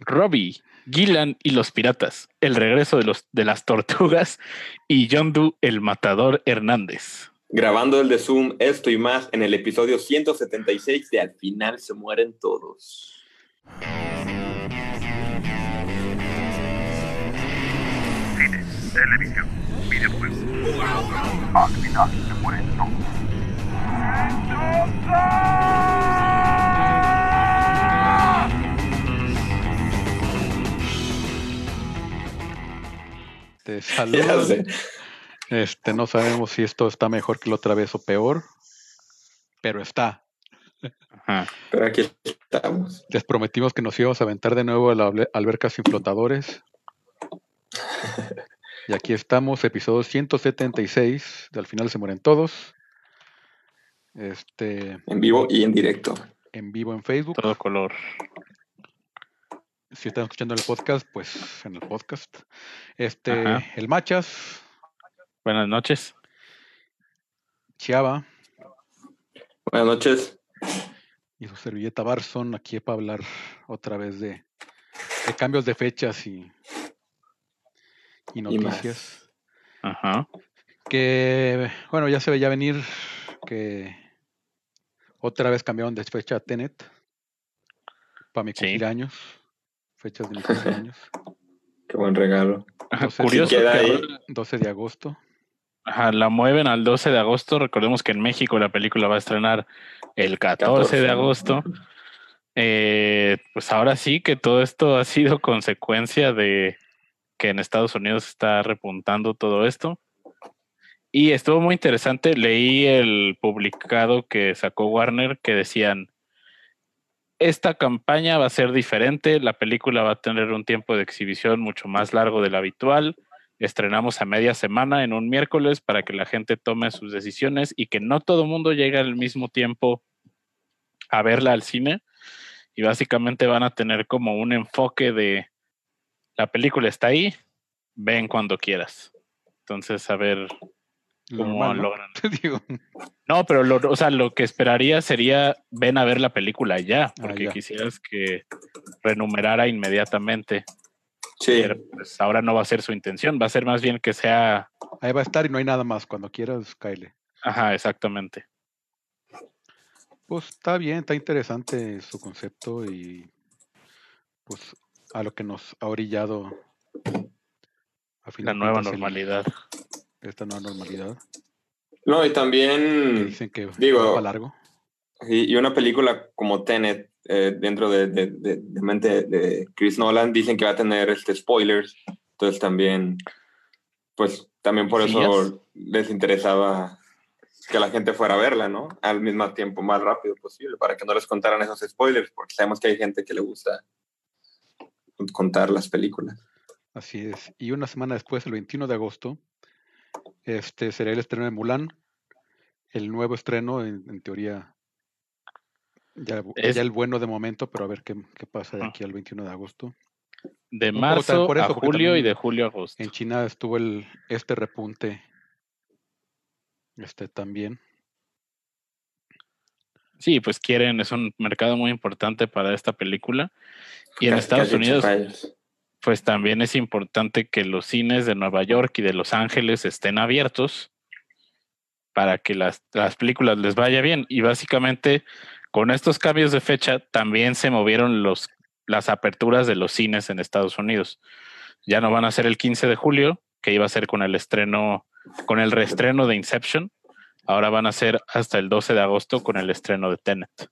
Robbie, Gillan y los piratas, el regreso de, los, de las tortugas y John Doe, el matador Hernández. Grabando el de Zoom, esto y más en el episodio 176 de Al final se mueren todos. Cine, televisión, videojuegos. Al final se mueren todos. Te Ya saludo. sé. Este, no sabemos si esto está mejor que la otra vez o peor, pero está. Ajá. Pero aquí estamos. Les prometimos que nos íbamos a aventar de nuevo a la albe- alberca sin flotadores. Y aquí estamos, episodio 176. De al final se mueren todos. Este, En vivo y en directo. en vivo en Facebook. Todo color. Si están escuchando el podcast, pues en el podcast. Este, Ajá. el Machas, Buenas noches. Chiava Buenas noches. y su servilleta Barson aquí para hablar otra vez de, de cambios de fechas y, y noticias. Ajá. Que, bueno, ya se veía venir que otra vez cambiaron de fecha a Tenet para mi Sí. cumpleaños. Fechas de mi cumpleaños. Qué buen regalo. Ajá, Curioso queda que ahí. ahora- 12 de agosto. ajá, la mueven al 12 de agosto. Recordemos que en México la película va a estrenar el 14 de 14. agosto. Eh, pues ahora sí que todo esto ha sido consecuencia de que en Estados Unidos está repuntando todo esto. Y estuvo muy interesante. Leí el publicado que sacó Warner que decían, esta campaña va a ser diferente, la película va a tener un tiempo de exhibición mucho más largo del habitual. Estrenamos a media semana en un miércoles para que la gente tome sus decisiones y que no todo el mundo llegue al mismo tiempo a verla al cine. Y básicamente van a tener como un enfoque de la película está ahí, ven cuando quieras. Entonces, a ver Normal, ¿no? logran. Digo, No, pero lo, o sea, lo que esperaría sería ven a ver la película ya, porque ya. quisieras que renumerara inmediatamente. Sí. Pero pues ahora no va a ser su intención, va a ser más bien que sea. ahí va a estar y no hay nada más. Cuando quieras, Kyle. Ajá, exactamente. Pues está bien, está interesante su concepto y pues a lo que nos ha orillado a fin La de nueva el- normalidad. Esta nueva normalidad. No, y que también. dicen que digo- va para largo. Y, y una película como Tenet, eh, dentro de, de, de- de mente de Chris Nolan, dicen que va a tener este, spoilers. Entonces también, pues también por eso les interesaba que la gente fuera a verla, ¿no? Al mismo tiempo, más rápido posible, para que no les contaran esos spoilers, porque sabemos que hay gente que le gusta contar las películas. Así es. Y una semana después, el 21 de agosto, este será el estreno de Mulan. El nuevo estreno, en, en teoría, ya, bu- Es- ya el bueno de momento, pero a ver qué, qué pasa de Ah. aquí al 21 de agosto. De Un marzo por a eso, julio y de julio a agosto. En China estuvo el, este repunte. Este también. Sí, pues quieren, es un mercado muy importante para esta película. Y en Estados Unidos, fallos. Pues también es importante que los cines de Nueva York y de Los Ángeles estén abiertos para que las, las películas les vaya bien. Y básicamente con estos cambios de fecha también se movieron los, las aperturas de los cines en Estados Unidos. Ya no van a ser el 15 de julio, que iba a ser con el estreno, con el reestreno de Inception. Ahora van a ser hasta el 12 de agosto con el estreno de Tenet.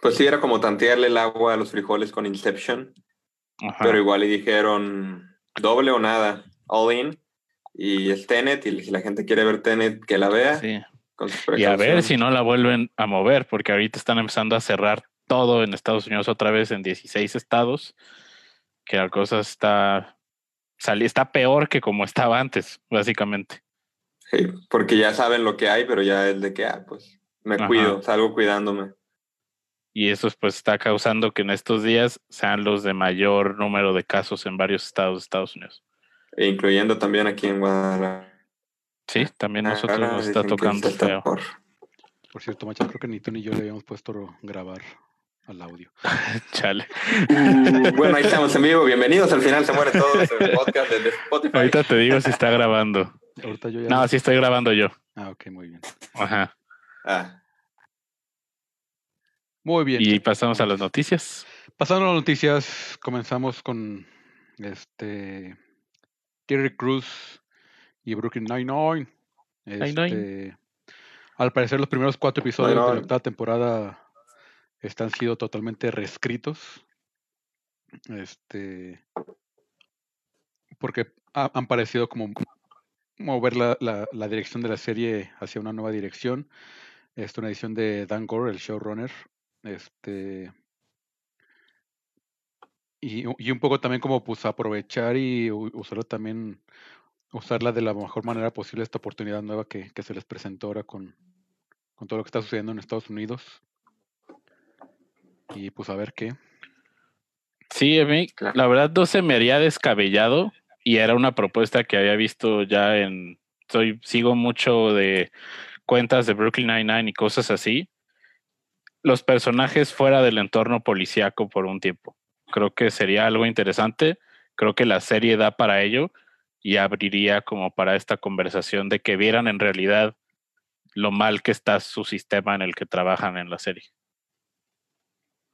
Pues sí, era como tantearle el agua a los frijoles con Inception. Ajá. pero igual le dijeron doble o nada, all in, y es Tenet, y si la gente quiere ver Tenet, que la vea. Sí. Y a ver si no la vuelven a mover, porque ahorita están empezando a cerrar todo en Estados Unidos otra vez en 16 estados, que la cosa está, está peor que como estaba antes, básicamente. Sí, porque ya saben lo que hay, pero ya es de que, ah, pues me Ajá. cuido, salgo cuidándome. Y eso pues está causando que en estos días sean los de mayor número de casos en varios estados de Estados Unidos. E incluyendo también aquí en Guadalajara. Sí, también nosotros Ahora nos está tocando está feo. peor. Por cierto, Macha, creo que ni tú ni yo le habíamos puesto grabar al audio. Chale. Uh, bueno, ahí estamos en vivo. Bienvenidos. Al final se muere todo el podcast de, Spotify. Ahorita te digo si está grabando. Ahorita yo ya. No, sí estoy grabando yo. Ah, ok, muy bien. Ajá. Ah, Muy bien. Y pasamos a las noticias. Pasando a las noticias, comenzamos con este Terry Cruz y Brooklyn Nine-Nine. Nine-Nine. Este, al parecer, los primeros cuatro episodios de la octava temporada están sido totalmente reescritos. Este. Porque ha- han parecido como mover la, la- la dirección de la serie hacia una nueva dirección. Es una edición de Dan Gore, el showrunner. Este. Y, y un poco también como pues aprovechar y u- usarla también, usarla de la mejor manera posible esta oportunidad nueva que, que se les presentó ahora con, con todo lo que está sucediendo en Estados Unidos. Y pues a ver qué. Sí, a mí, la verdad no se me haría descabellado y era una propuesta que había visto ya en. Soy, sigo mucho de cuentas de Brooklyn Nine-Nine y cosas así. Los personajes fuera del entorno policíaco por un tiempo. Creo que sería algo interesante. Creo que la serie da para ello y abriría como para esta conversación de que vieran en realidad lo mal que está su sistema en el que trabajan en la serie.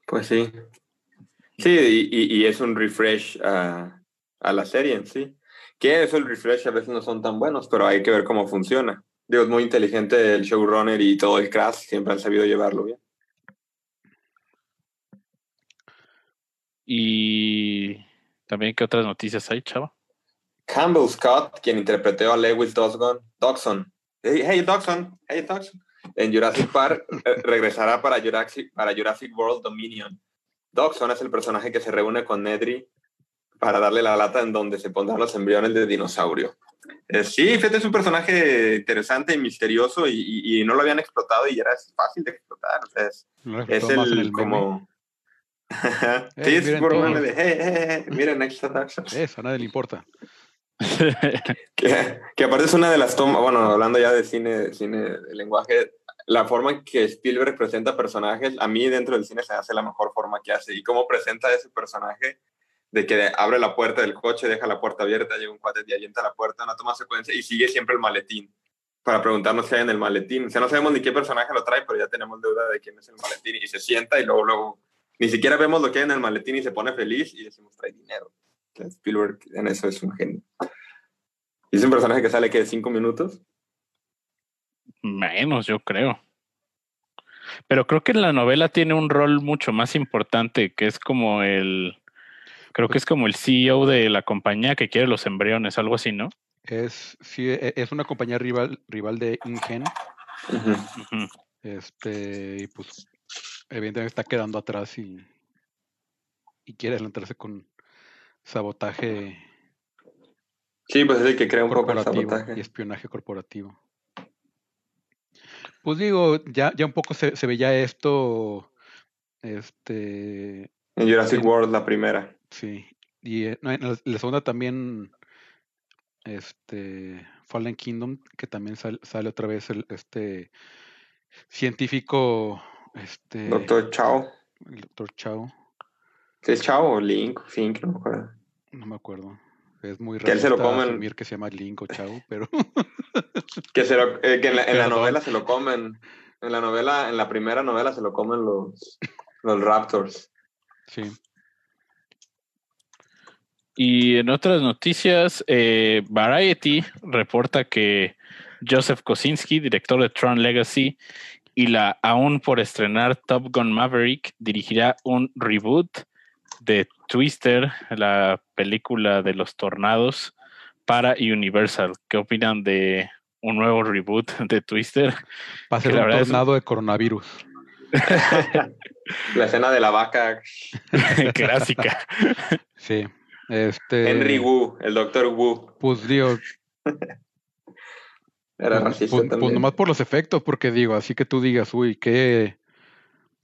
pues sí. Sí, y, es un refresh a, la serie en sí. Que esos refresh a veces no son tan buenos, pero hay que ver cómo funciona. Digo, es muy inteligente el showrunner y todo el cast, siempre han sabido llevarlo bien. Y también, ¿qué otras noticias hay, chava? Campbell Scott, quien interpretó a Lewis Dawson, Dawson. Hey, hey, Dawson, hey Dawson, en Jurassic Park eh, regresará para Jurassic, para Jurassic World Dominion. Dawson es el personaje que se reúne con Nedry para darle la lata en donde se pondrán los embriones de dinosaurio. Eh, sí, fíjate, es un personaje interesante y misterioso y, y- y no lo habían explotado y era fácil de explotar. es, es el, como... sí, es por de, hey, hey, miren, aquí está Dawson. Eso, a nadie le importa. Que, que aparte es una de las tomas, bueno, hablando ya de cine, cine de lenguaje, la forma en que Spielberg presenta personajes, a mí dentro del cine se hace la mejor forma que hace. Y cómo presenta ese personaje de que abre la puerta del coche, deja la puerta abierta, llega un cuate y avienta la puerta, una toma secuencia y sigue siempre el maletín para preguntarnos qué hay en el maletín. O sea, no sabemos ni qué personaje lo trae, pero ya tenemos duda de quién es el maletín y se sienta y luego, luego, ni siquiera vemos lo que hay en el maletín y se pone feliz y decimos, trae dinero. Spielberg en eso es un genio. Y es un personaje que sale que de cinco minutos. Menos, yo creo. Pero creo que en la novela tiene un rol mucho más importante, que es como el. Creo que es como el CEO de la compañía que quiere los embriones, algo así, ¿no? Es, sí, e- es una compañía rival, rival de Ingen. Este, y pues, evidentemente está quedando atrás y, y quiere adelantarse con sabotaje Sí, pues es el que crea un poco el corporativo y sabotaje. espionaje corporativo. Pues digo, ya, ya un poco se, se veía esto, este, En Jurassic. World, la primera. sí, y eh, en la, la segunda también, este, Fallen Kingdom, que también sal- sale otra vez el, este científico, este, Doctor Chao. el doctor Chao, ¿Sí es Chao o Link? Fink, no me acuerdo. no me acuerdo. Es muy Que él se lo comen. asumir que se llama Link o Chao, pero Que, se lo- eh, que en, la, en la Perdón. novela se lo comen. En la novela, en la primera novela se lo comen los, los Raptors. sí. Y en otras noticias, eh, Variety reporta que Joseph Kosinski, director de Tron Legacy, y la aún por estrenar Top Gun Maverick, dirigirá un reboot de Twister, la película de los tornados, para Universal. ¿Qué opinan de un nuevo reboot de Twister? Va a Que ser la un tornado de coronavirus. La escena de la vaca. Clásica. Sí. Este, Henry Wu, el doctor Wu. Pues digo, Era pues, racista pues- pues también. nomás por los efectos, porque digo, así que tú digas, uy, qué,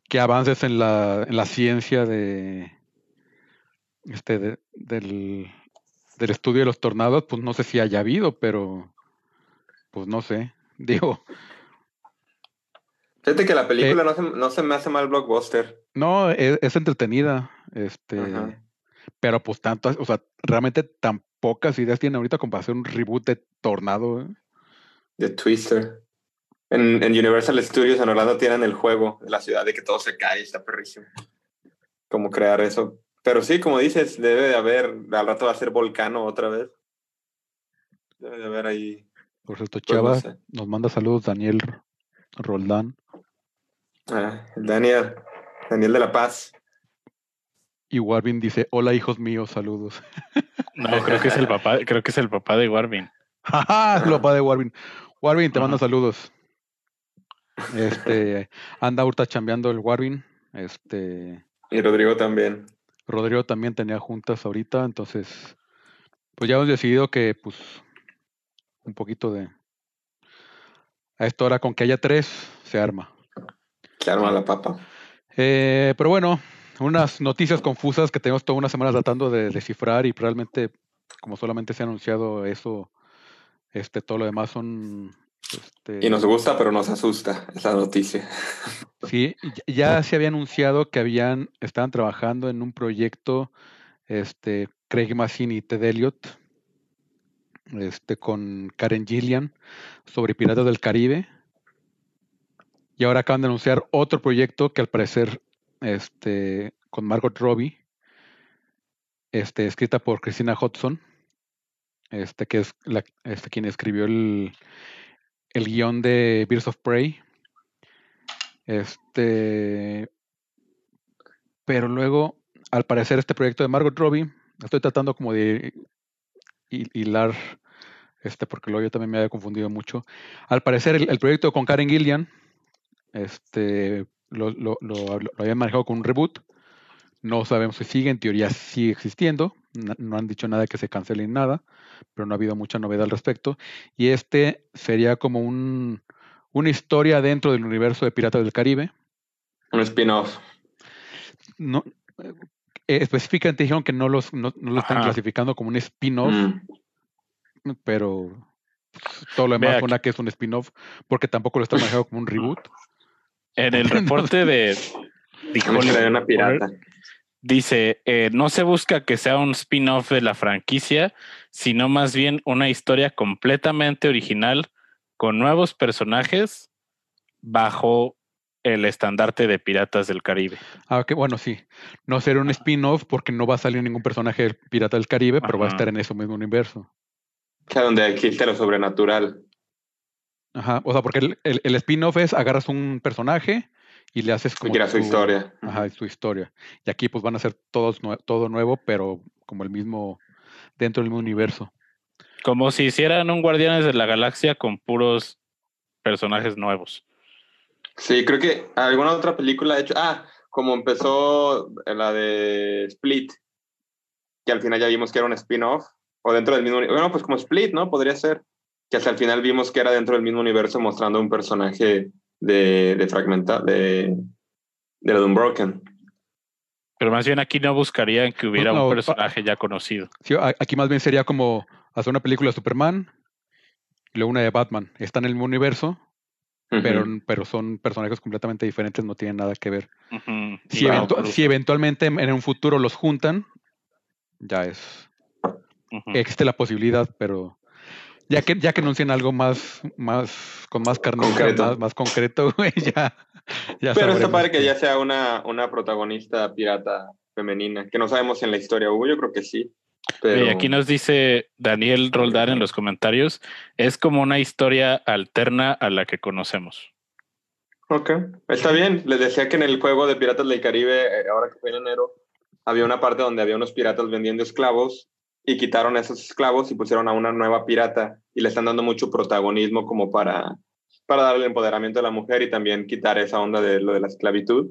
qué avances en la, en la ciencia de este de- del, del estudio de los tornados, pues no sé si haya habido, pero pues no sé. Digo, Fíjate que la película no, se, no se me hace mal blockbuster. No, es, es entretenida. Este, Ajá. pero pues tanto, o sea, realmente tan pocas ideas tiene ahorita como para hacer un reboot de Tornado. ¿eh? De Twister. En, en Universal Studios en Orlando tienen el juego de la ciudad de que todo se cae, está perrísimo. Cómo crear eso. Pero sí, como dices, debe de haber, al rato va a ser Volcano otra vez. Debe de haber ahí. Por cierto, pues, no Chava, sé. nos manda saludos Daniel Roldán. Ah, Daniel, Daniel de la Paz. Y Warvin dice, hola hijos míos, saludos. No, creo que es el papá, creo que es el papá de Warvin. ¡Ja, Es el papá de Warvin. Warvin, te manda Ajá. saludos. Este, anda ahorita chambeando el Warvin. Este, Y Rodrigo también. Rodrigo también tenía juntas ahorita, entonces, pues ya hemos decidido que, pues, un poquito de... A esta hora, con que haya tres, se arma. Se arma la papa. Eh, pero bueno, unas noticias confusas que tenemos toda una semana tratando de descifrar y realmente, como solamente se ha anunciado eso, este, todo lo demás son... Este, Y nos gusta, pero nos asusta esa noticia. Sí, ya se había anunciado que habían, estaban trabajando en un proyecto, este, Craig Mazin y Ted Elliott, este, con Karen Gillian, sobre Piratas del Caribe. Y ahora acaban de anunciar otro proyecto que al parecer, este, con Margot Robbie, este, escrita por Christina Hodson, este, que es este, quien escribió el, el guion de Birds of Prey. Este, pero luego, al parecer, este proyecto de Margot Robbie, estoy tratando como de hi- hilar, este, porque luego yo también me había confundido mucho. Al parecer, el, proyecto con Karen Gillian, este, lo, lo, lo- lo manejado con un reboot. No sabemos si sigue, en teoría sigue existiendo. No han dicho nada que se cancele ni nada, pero no ha habido mucha novedad al respecto. Y este sería como un, una historia dentro del universo de Piratas del Caribe. Un spin-off. No, eh, específicamente dijeron que no, los, no, no lo están Ajá. clasificando como un spin-off, Mm. pero todo lo demás suena que es un spin-off, porque tampoco lo están manejando como un reboot. En el reporte de Hollywood trae una pirata. Dice, eh, no se busca que sea un spin-off de la franquicia, sino más bien una historia completamente original con nuevos personajes bajo el estandarte de Piratas del Caribe. Ah, ok, bueno, sí. No será un spin-off porque no va a salir ningún personaje del Pirata del Caribe, pero va a estar en ese mismo universo. O sea, donde existe lo sobrenatural. Ajá, o sea, porque el, el- el spin-off es agarras un personaje y le haces Y como quiera su tu- historia. Ajá, su historia. Y aquí pues van a ser todos todo nuevo, pero como el mismo dentro del mismo universo. Como si hicieran un Guardianes de la Galaxia con puros personajes nuevos. Sí, creo que alguna otra película ha hecho. Ah, como empezó la de Split, que al final ya vimos que era un spin-off, o dentro del mismo. Bueno, pues como Split, ¿no? Podría ser. Que hasta el final vimos que era dentro del mismo universo mostrando un personaje de, de fragmenta, de, de la de Unbroken. Pero más bien aquí no buscarían que hubiera no, un personaje ya conocido. Sí, aquí más bien sería como hacer una película de Superman y luego una de Batman. Están en el mismo universo, pero, pero son personajes completamente diferentes, no tienen nada que ver. Si, Y Wow. eventu- no, si eventualmente en un futuro los juntan, ya es. Existe la posibilidad, pero ya que ya que anuncien algo más, más con más carne, Concreto. más, más concreto, güey, ya. ya Pero está padre que ya sea una, una protagonista pirata femenina, que no sabemos si en la historia hubo, yo creo que sí. Pero... Y aquí nos dice Daniel Roldán en los comentarios, es como una historia alterna a la que conocemos. Ok, está bien. Les decía que en el juego de Piratas del Caribe, eh, ahora que fue en enero, había una parte donde había unos piratas vendiendo esclavos y quitaron esos esclavos y pusieron a una nueva pirata y le están dando mucho protagonismo como para, para darle empoderamiento a la mujer y también quitar esa onda de lo de la esclavitud,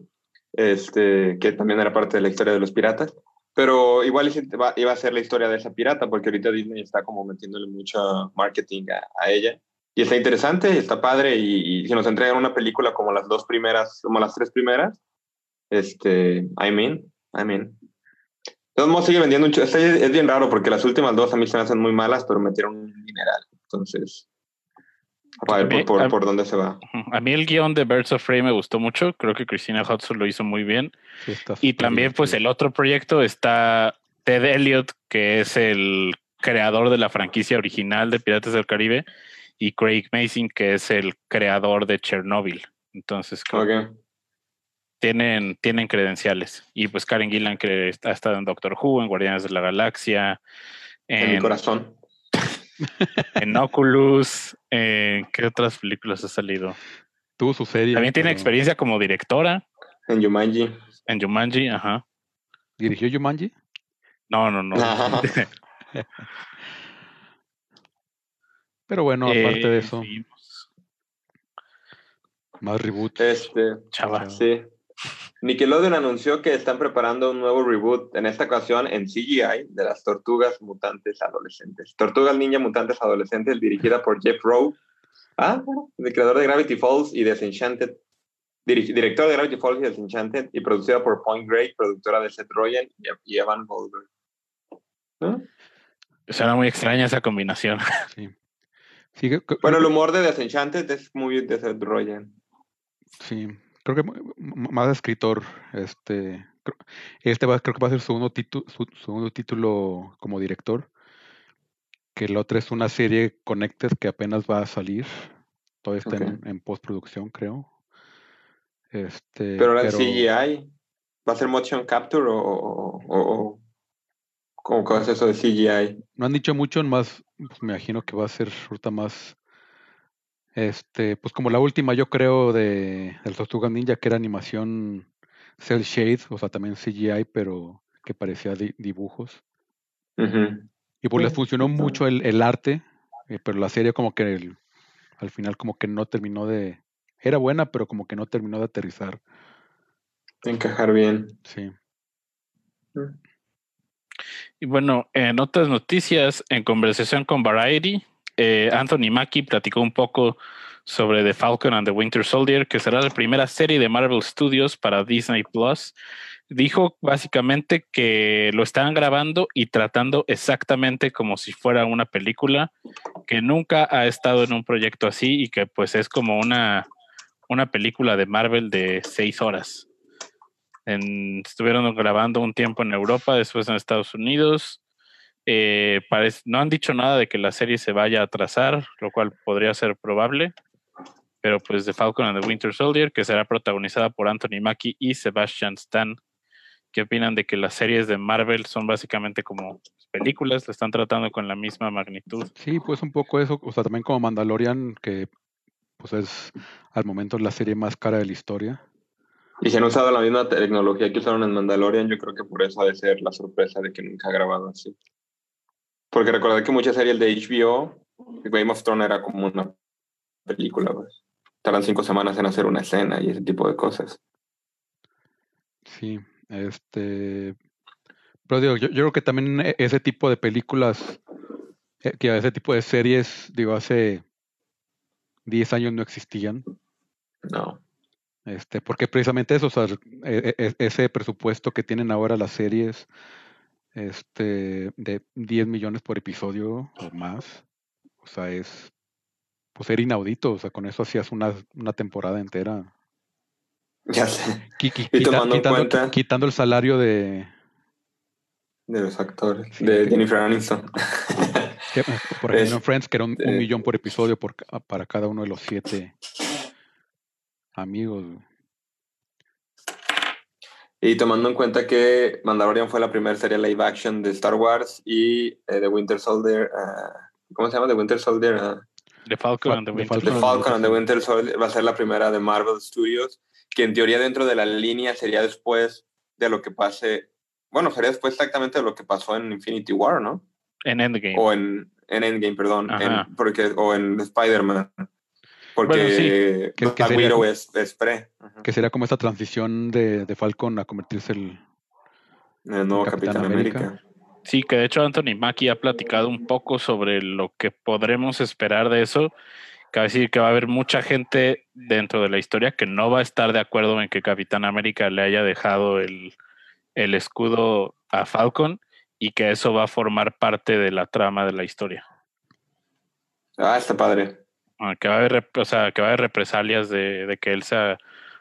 este, que también era parte de la historia de los piratas. Pero igual iba a ser la historia de esa pirata, porque ahorita Disney está como metiéndole mucho marketing a, a ella. Y está interesante, está padre, y, y si nos entregan una película como las dos primeras, como las tres primeras, este, I mean, I mean. De todos modos sigue vendiendo un este es bien raro porque las últimas dos a mí se me hacen muy malas, pero metieron un mineral. Entonces, ver A mí- por, por, a- por dónde se va. A mí el guion de Birds of Prey me gustó mucho. Creo que Christina Hudson lo hizo muy bien. Sí, Y también, pues, el otro proyecto está Ted Elliott, que es el creador de la franquicia original de Piratas del Caribe, y Craig Mason, que es el creador de Chernobyl. Entonces, creo que Ok. tienen, tienen credenciales. Y pues Karen Gillan, que ha estado en Doctor Who, en Guardianes de la Galaxia, En mi en, corazón. en Oculus, en ¿qué otras películas ha salido? Tuvo su serie. También tiene pero experiencia como directora En Yumanji. en Jumanji, ajá. ¿Dirigió Jumanji? No, no, no. Pero bueno, aparte Eh, de eso, seguimos. más reboots. Este, Chava. sí. Nickelodeon anunció que están preparando un nuevo reboot, en esta ocasión en CGI, de las Tortugas Mutantes Adolescentes. Tortugas Ninja Mutantes Adolescentes, dirigida por Jeff Rowe, ah, el creador de Gravity Falls y Desenchanted, director de Gravity Falls y Desenchanted, y producida por Point Grey, productora de Seth Rogen y, Evan Goldberg. ¿No? Suena muy extraña esa combinación. Sí. Sí, Bueno, el humor de Desenchanted es muy de Seth Rogen. sí, creo que más escritor. Este, este va, creo que va a ser su segundo, título su segundo título como director. Que el otro es una serie Connected que apenas va a salir. Todavía está en, en postproducción, creo. Este, Pero ahora el CGI, ¿va a ser motion capture o, o, o- o- cómo es eso de CGI? No han dicho mucho, más pues, me imagino que va a ser ahorita más este, pues como la última, yo creo, de del Tortuga Ninja, que era animación cel shade, o sea, también CGI, pero que parecía di- dibujos. Y pues les Sí, funcionó mucho el, el arte, eh, pero la serie como que el- al final como que no terminó de, era buena, pero como que no terminó de aterrizar. Encajar bien. Sí. Y bueno, en otras noticias, en conversación con Variety, eh, Anthony Mackie platicó un poco sobre The Falcon and the Winter Soldier, que será la primera serie de Marvel Studios para Disney Plus. Dijo básicamente que lo estaban grabando y tratando exactamente como si fuera una película, que nunca ha estado en un proyecto así y que pues es como una, una película de Marvel de seis horas. Estuvieron grabando un tiempo en Europa, después en Estados Unidos. Eh, parece- no han dicho nada de que la serie se vaya a atrasar, lo cual podría ser probable. Pero pues The Falcon and the Winter Soldier, que será protagonizada por Anthony Mackie y Sebastian Stan. ¿Qué opinan de que las series de Marvel son básicamente como películas? La están tratando con la misma magnitud. Sí, pues un poco eso, o sea, también como Mandalorian, que pues es al momento la serie más cara de la historia. Y si han usado la misma tecnología que usaron en Mandalorian, yo creo que por eso ha de ser la sorpresa de que nunca ha grabado así. Porque recordad que muchas series de HBO, Game of Thrones era como una película, pues. Tardan cinco semanas en hacer una escena y ese tipo de cosas. Sí, este. Pero digo, yo, yo creo que también e- ese tipo de películas, eh, que ese tipo de series, digo, hace 10 años no existían. No. Este, porque precisamente eso, o sea, e- e- ese presupuesto que tienen ahora las series, este, de 10 millones por episodio o más, o sea, es, pues era inaudito, o sea, con eso hacías una, una temporada entera. Ya sé. Y tomando quitando, cuenta- quitando el salario de, De los actores. Sí, de que- Jennifer Aniston. que, por ejemplo, en Es- Friends, que era un, un eh, millón por episodio por, para cada uno de los siete amigos. Y tomando en cuenta que Mandalorian fue la primera serie live action de Star Wars y eh, The Winter Soldier, ah, ¿cómo se llama? The Winter Soldier. ah, The Falcon Fa- and the The Winter The Falcon Soldier. Falcon and the Winter Soldier va a ser la primera de Marvel Studios, que en teoría dentro de la línea sería después de lo que pase, bueno, sería después exactamente de lo que pasó en Infinity War, ¿no? En Endgame. O en, en Endgame, perdón, en- porque, o en Spider-Man. Porque Bueno, sí. Que- que Black sería Widow como- es, es pre. Que sería como esta transición de, de Falcon a convertirse el, el nuevo Capitán Capitán, América. América. Sí, que de hecho Anthony Mackie ha platicado un poco sobre lo que podremos esperar de eso. Cabe decir que va a haber mucha gente dentro de la historia que no va a estar de acuerdo en que Capitán América le haya dejado el, el escudo a Falcon y que eso va a formar parte de la trama de la historia. Ah, está padre. Ah, que va a haber, o sea, que va a haber represalias de, de que él sea,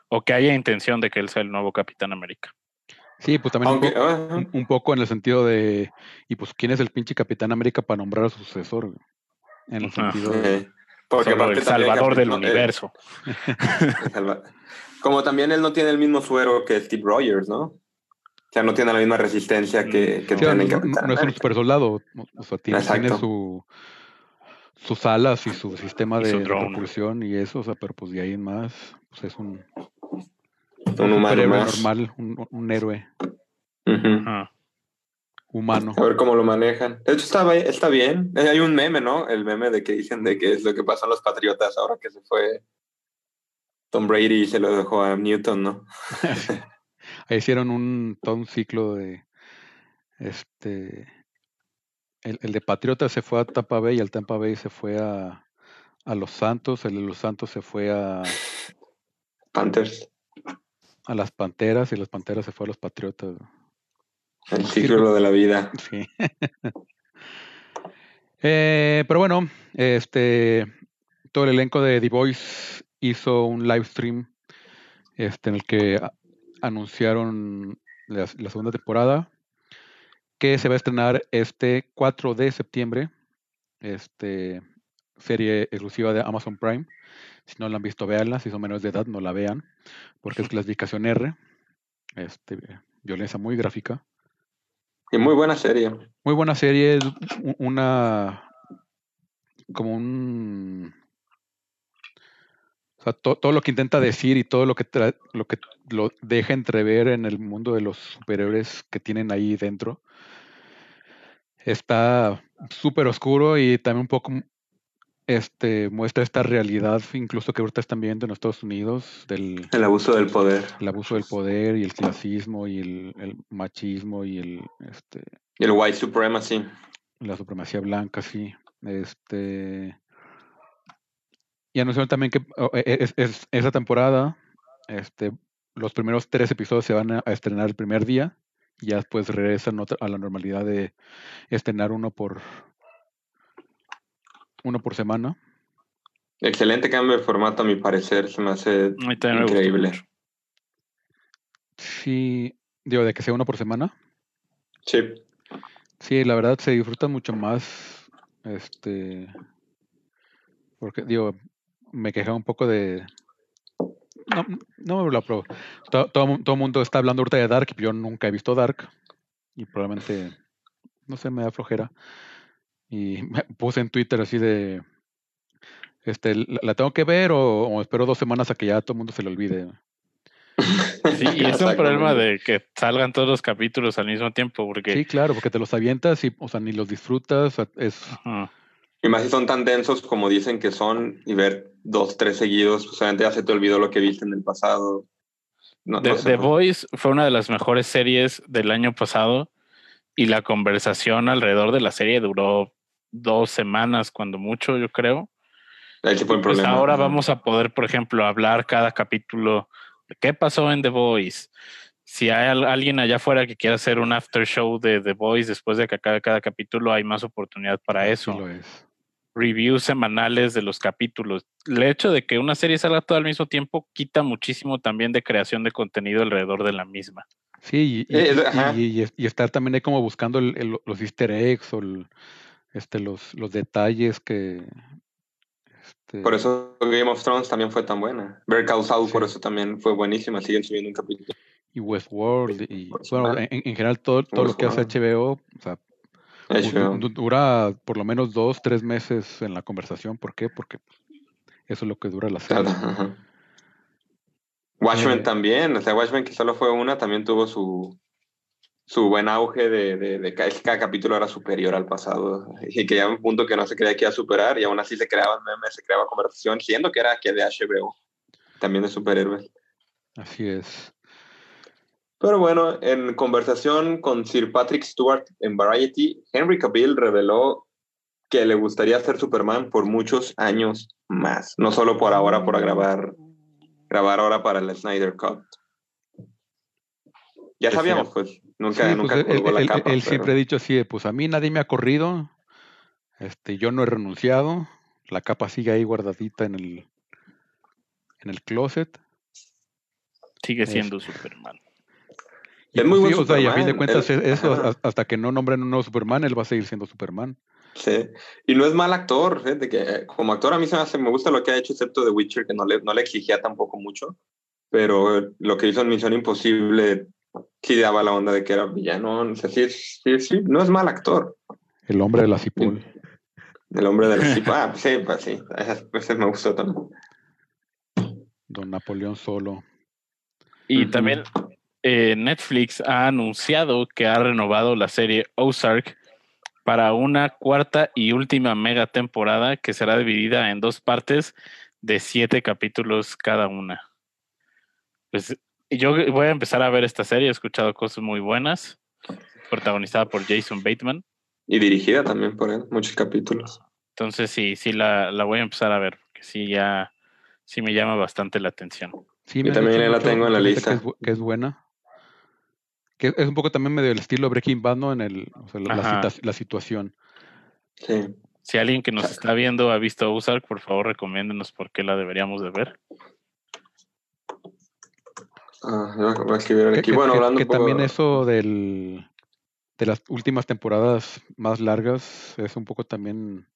o que haya intención de que él sea el nuevo Capitán América. Sí, pues también un Aunque, poco- un en el sentido de, y pues, ¿quién es el pinche Capitán América para nombrar a su sucesor? En el sentido de... Eh, porque Solo aparte el salvador del universo. el Como también él no tiene el mismo suero que Steve Rogers, ¿no? O sea, no tiene la misma resistencia que, que Mm, Sí, tiene no, el no- Capitán no es un super soldado, o sea, tiene, su, sus alas y su sistema Y de, su de drone. propulsión y eso, o sea, pero pues de ahí en más, pues es un, Un humano normal, un, un héroe humano. A ver cómo lo manejan. De hecho, está, bi- está bien. Eh, Hay un meme, ¿no? El meme de que dicen de que es lo que pasó en los Patriotas ahora que se fue Tom Brady y se lo dejó a Newton, ¿no? Ahí hicieron un, todo un ciclo de, este, el, el de Patriota se fue a Tampa Bay y el Tampa Bay se fue a, a Los Santos, el de Los Santos se fue a, Panthers. a las Panteras y las Panteras se fue a los Patriotas. El círculo de la vida. Sí. Eh, pero bueno, este, todo el elenco de The Voice hizo un live stream este, en el que anunciaron la, la segunda temporada que se va a estrenar este 4 de septiembre. Este, serie exclusiva de Amazon Prime. Si no la han visto, véanla. Si son menores de edad, no la vean. Porque es clasificación R. Este, violencia muy gráfica. Y muy buena serie. Muy buena serie, una como un o sea, to- todo lo que intenta decir y todo lo que tra- lo que lo deja entrever en el mundo de los superhéroes que tienen ahí dentro está súper oscuro y también un poco este muestra esta realidad incluso que ahorita están viendo en Estados Unidos del El abuso del poder. el abuso del poder y el clasismo y el, el machismo y el este Y el white supremacy. la supremacía blanca, sí. Este. Y anunciaron también que oh, e- e- es, es- esa temporada, este, los primeros tres episodios se van a, a estrenar el primer día, y ya después regresan otra- a la normalidad de estrenar uno por uno por semana. Excelente cambio de formato, a mi parecer. Se me hace me increíble. Sí, digo, de que sea uno por semana. Sí. Sí, la verdad se disfruta mucho más. Este. Porque, digo, me quejaba un poco de. No, no me lo apruebo. Todo, todo, todo el mundo está hablando ahorita de Dark, y yo nunca he visto Dark. Y probablemente, no sé, me da flojera. Y me puse en Twitter así de. Este, ¿la, la tengo que ver o, o espero dos semanas a que ya todo el mundo se le olvide? Sí, y es un problema de que salgan todos los capítulos al mismo tiempo, porque Sí, claro, porque te los avientas y, o sea, ni los disfrutas. es, ajá, Y más si son tan densos como dicen que son y ver dos, tres seguidos, pues obviamente ya se te olvidó lo que viste en el pasado. No, The, no sé, The. Voice fue una de las mejores series del año pasado y la conversación alrededor de la serie duró dos semanas, cuando mucho, yo creo. Ahí sí fue el Pues problema. ahora Ajá. vamos a poder, por ejemplo, hablar cada capítulo de qué pasó en The Voice. Si hay al- alguien allá afuera que quiera hacer un after show de The Voice después de que acabe cada capítulo, hay más oportunidad para sí eso. lo es. Reviews semanales de los capítulos. El hecho de que una serie salga todo al mismo tiempo quita muchísimo también de creación de contenido alrededor de la misma. Sí, y, y- Eh, y- ajá. y- y- y estar también ahí como buscando el- el- los easter eggs o el- este, los, los detalles que... este, Por eso Game of Thrones también fue tan buena. Ver Call Saul por eso también fue buenísima. Siguen subiendo un capítulo. Y Westworld, y bueno, en, en general todo, todo lo que hace. HBO, o sea, dura por lo menos dos, tres meses en la conversación. ¿Por qué? Porque eso es lo que dura la serie. Claro. Watchmen Eh, también, o sea, Watchmen que solo fue una, también tuvo su, su buen auge de, de, de cada, cada capítulo era superior al pasado y que ya un punto que no se creía que iba a superar y aún así se creaban memes, se creaba conversación, siendo que era que de HBO, también de superhéroes. Así es. Pero bueno, en conversación con Sir Patrick Stewart en Variety, Henry Cavill reveló que le gustaría ser Superman por muchos años más, no solo por ahora, por grabar, grabar ahora para el Snyder Cut. Ya sabíamos, sea- pues, nunca, Sí, nunca pues, él, colgó la él- capa. él pero- siempre ha dicho así, de, pues a mí nadie me ha corrido, este, yo no he renunciado, la capa sigue ahí guardadita en el, en el closet. Sigue Es- siendo Superman. Es muy buen sí, o sea, y a fin de cuentas, él- e- eso, ajá. hasta que no nombren un nuevo Superman, él va a seguir siendo Superman. Sí. Y no es mal actor, fíjate que eh, como actor a mí se me, hace, me gusta lo que ha hecho, excepto The Witcher, que no le, no le exigía tampoco mucho. Pero eh, lo que hizo en Misión Imposible sí daba la onda de que era villano. O sea, sí, sí, sí, no es mal actor. El hombre de la Cipol. El hombre del equipo. Ah, pues sí, pues sí. Ese, ese me gustó también. Don Napoleón Solo. Y también eh, Netflix ha anunciado que ha renovado la serie Ozark para una cuarta y última mega temporada que será dividida en dos partes de siete capítulos cada una. Pues yo voy a empezar a ver esta serie, he escuchado cosas muy buenas, protagonizada por Jason Bateman. Y dirigida también por él, muchos capítulos. Entonces sí, sí la, la voy a empezar a ver, porque sí ya sí me llama bastante la atención. Sí, Yo también la tengo en la lista. Que es, bu- que es buena. Que es un poco también medio el estilo Breaking Bad, ¿no? En el, o sea, la, situación. Sí. Si alguien que nos está viendo ha visto Ozark, por favor recomiéndenos por qué la deberíamos de ver. Ah, yo voy a escribir Que, aquí. que- bueno, que- hablando que un poco- también eso del, de las últimas temporadas más largas es un poco también...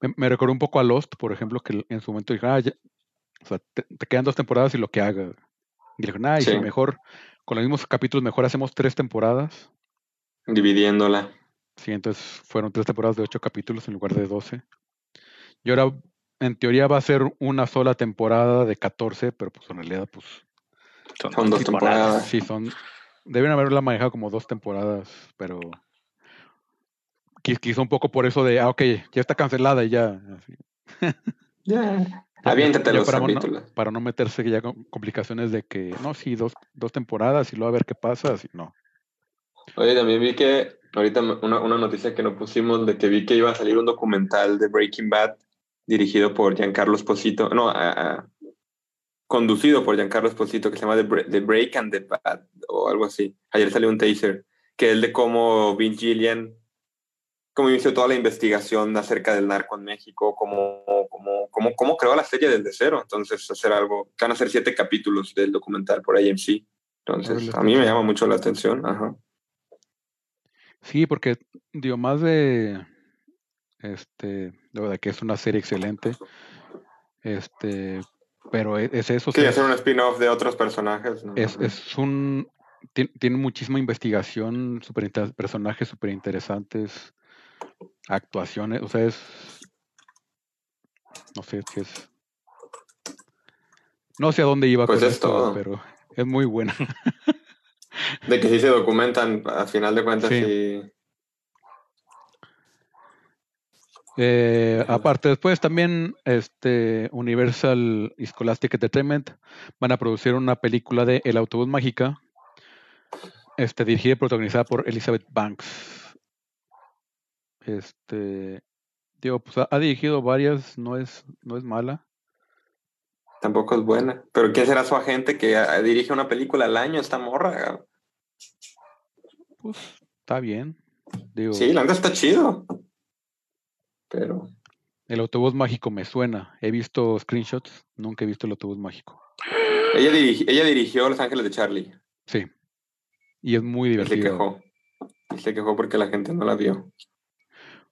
Me, me recordó un poco a Lost, por ejemplo, que en su momento dijeron, ah, ya- o sea, te, te quedan dos temporadas y lo que haga. Y dijeron, ah, y si mejor, con los mismos capítulos, mejor hacemos tres temporadas. dividiéndola. Sí, entonces fueron tres temporadas de ocho capítulos en lugar de doce. Y ahora, en teoría, va a ser una sola temporada de 14, pero pues en realidad, pues Son dos temporadas. sí, son. Deben haberla manejado como dos temporadas, pero. qui- Quizá un poco por eso de, ah, ok, ya está cancelada y ya. así. Ya. Ya- Aviéntate los para, no, capítulos. para no meterse ya con complicaciones de que, no, sí, dos, dos temporadas y luego a ver qué pasa. Así, no. Oye, también vi que ahorita una, una noticia que no pusimos de que vi que iba a salir un documental de Breaking Bad dirigido por Giancarlo Esposito, no, a- a- conducido por Giancarlo Esposito que se llama The, Bre- The Break and the Bad o algo así. Ayer salió un teaser que es de cómo Vince Gillian, cómo inició toda la investigación acerca del narco en México, cómo, cómo, cómo, cómo creó la serie desde cero. Entonces, hacer algo, van a ser siete capítulos del documental por AMC. Entonces, a mí me está llama mucho la atención. Ajá. Sí, porque, digo, más de. Este. De verdad que es una serie excelente. Este. Pero e- es eso. Sí, hacer un spin-off de otros personajes. ¿no? es, es un. ti- Tiene muchísima investigación, super personajes súper interesantes, actuaciones, o sea, es. No sé si es. No sé a dónde iba Pues con es esto, todo. pero es muy buena. De que sí se documentan, a final de cuentas, Sí. sí. Eh, aparte, después también este Universal y Scholastic Entertainment van a producir una película de El autobús mágica, este, dirigida y protagonizada por Elizabeth Banks. Este, digo, pues ha, ha dirigido varias, no es, no es mala. tampoco es buena. Pero ¿quién será su agente que ah, dirige una película al año, esta morra? Pues está bien. Digo, Sí, la está chido. Pero el autobús mágico me suena. He visto screenshots, nunca he visto el autobús mágico. ella, dirigi- ella dirigió Los Ángeles de Charlie. Sí. Y es muy Y se divertido. quejó. Y se quejó porque la gente no la vio. Pues, es- e- est-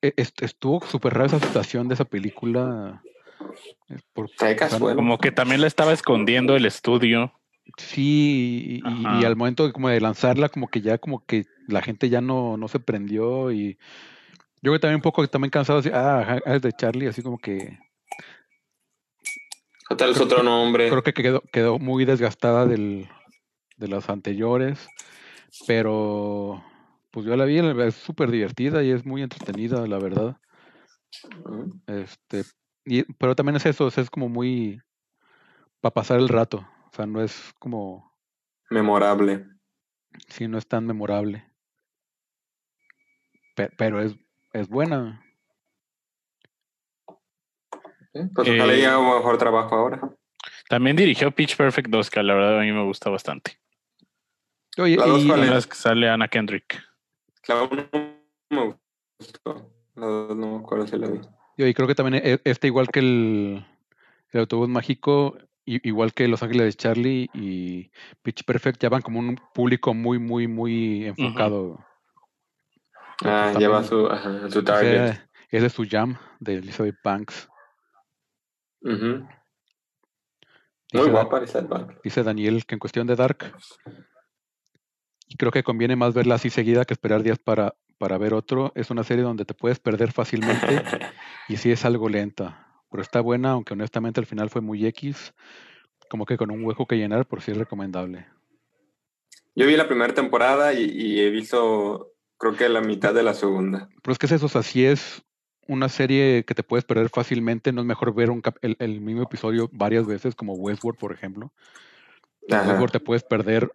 estuvo súper rara esa situación de esa película. eh, por- Secas, o sea, bueno. Como que también le estaba escondiendo el estudio. Sí, y, y- y Ajá. al momento de, como de lanzarla, como que ya como que la gente ya no, no se prendió y yo creo que también un poco también cansado así, ah, es de Charlie, así como que Tal es otro nombre. creo que quedó, quedó muy desgastada del, de las anteriores, pero pues yo la vi, es súper divertida y es muy entretenida, la verdad. Este, y, pero también es eso, es como muy para pasar el rato, o sea, no es como, Memorable. sí, no es tan memorable. Pe- pero es, es buena. ¿sí? Pues ojalá Eh, haga un mejor trabajo ahora. También dirigió Pitch Perfect 2, que la verdad a mí me gusta bastante. Oye, La dos, y- que sale Anna Kendrick. La uno no me gustó. La dos no me acuerdo si la vi. Yo, y creo que también e- este, igual que el, el autobús mágico, igual que Los Ángeles de Charlie y Pitch Perfect, ya van como un público muy, muy, muy enfocado. Ah, También- lleva su, ajá, su target. Ese, ese es su jam de Elizabeth Banks. Ujú. Dice, Muy guapa Elizabeth Banks. dice Daniel que en cuestión de Dark, y creo que conviene más verla así seguida que esperar días para, para ver otro. Es una serie donde te puedes perder fácilmente y sí es algo lenta, pero está buena, aunque honestamente al final fue muy X, como que con un hueco que llenar, por si es recomendable. Yo vi la primera temporada y, y he visto, creo que la mitad de la segunda. Pero es que es eso, o sea, si es una serie que te puedes perder fácilmente, no es mejor ver un cap- el, el mismo episodio varias veces, como Westworld, por ejemplo. En. Westworld te puedes perder,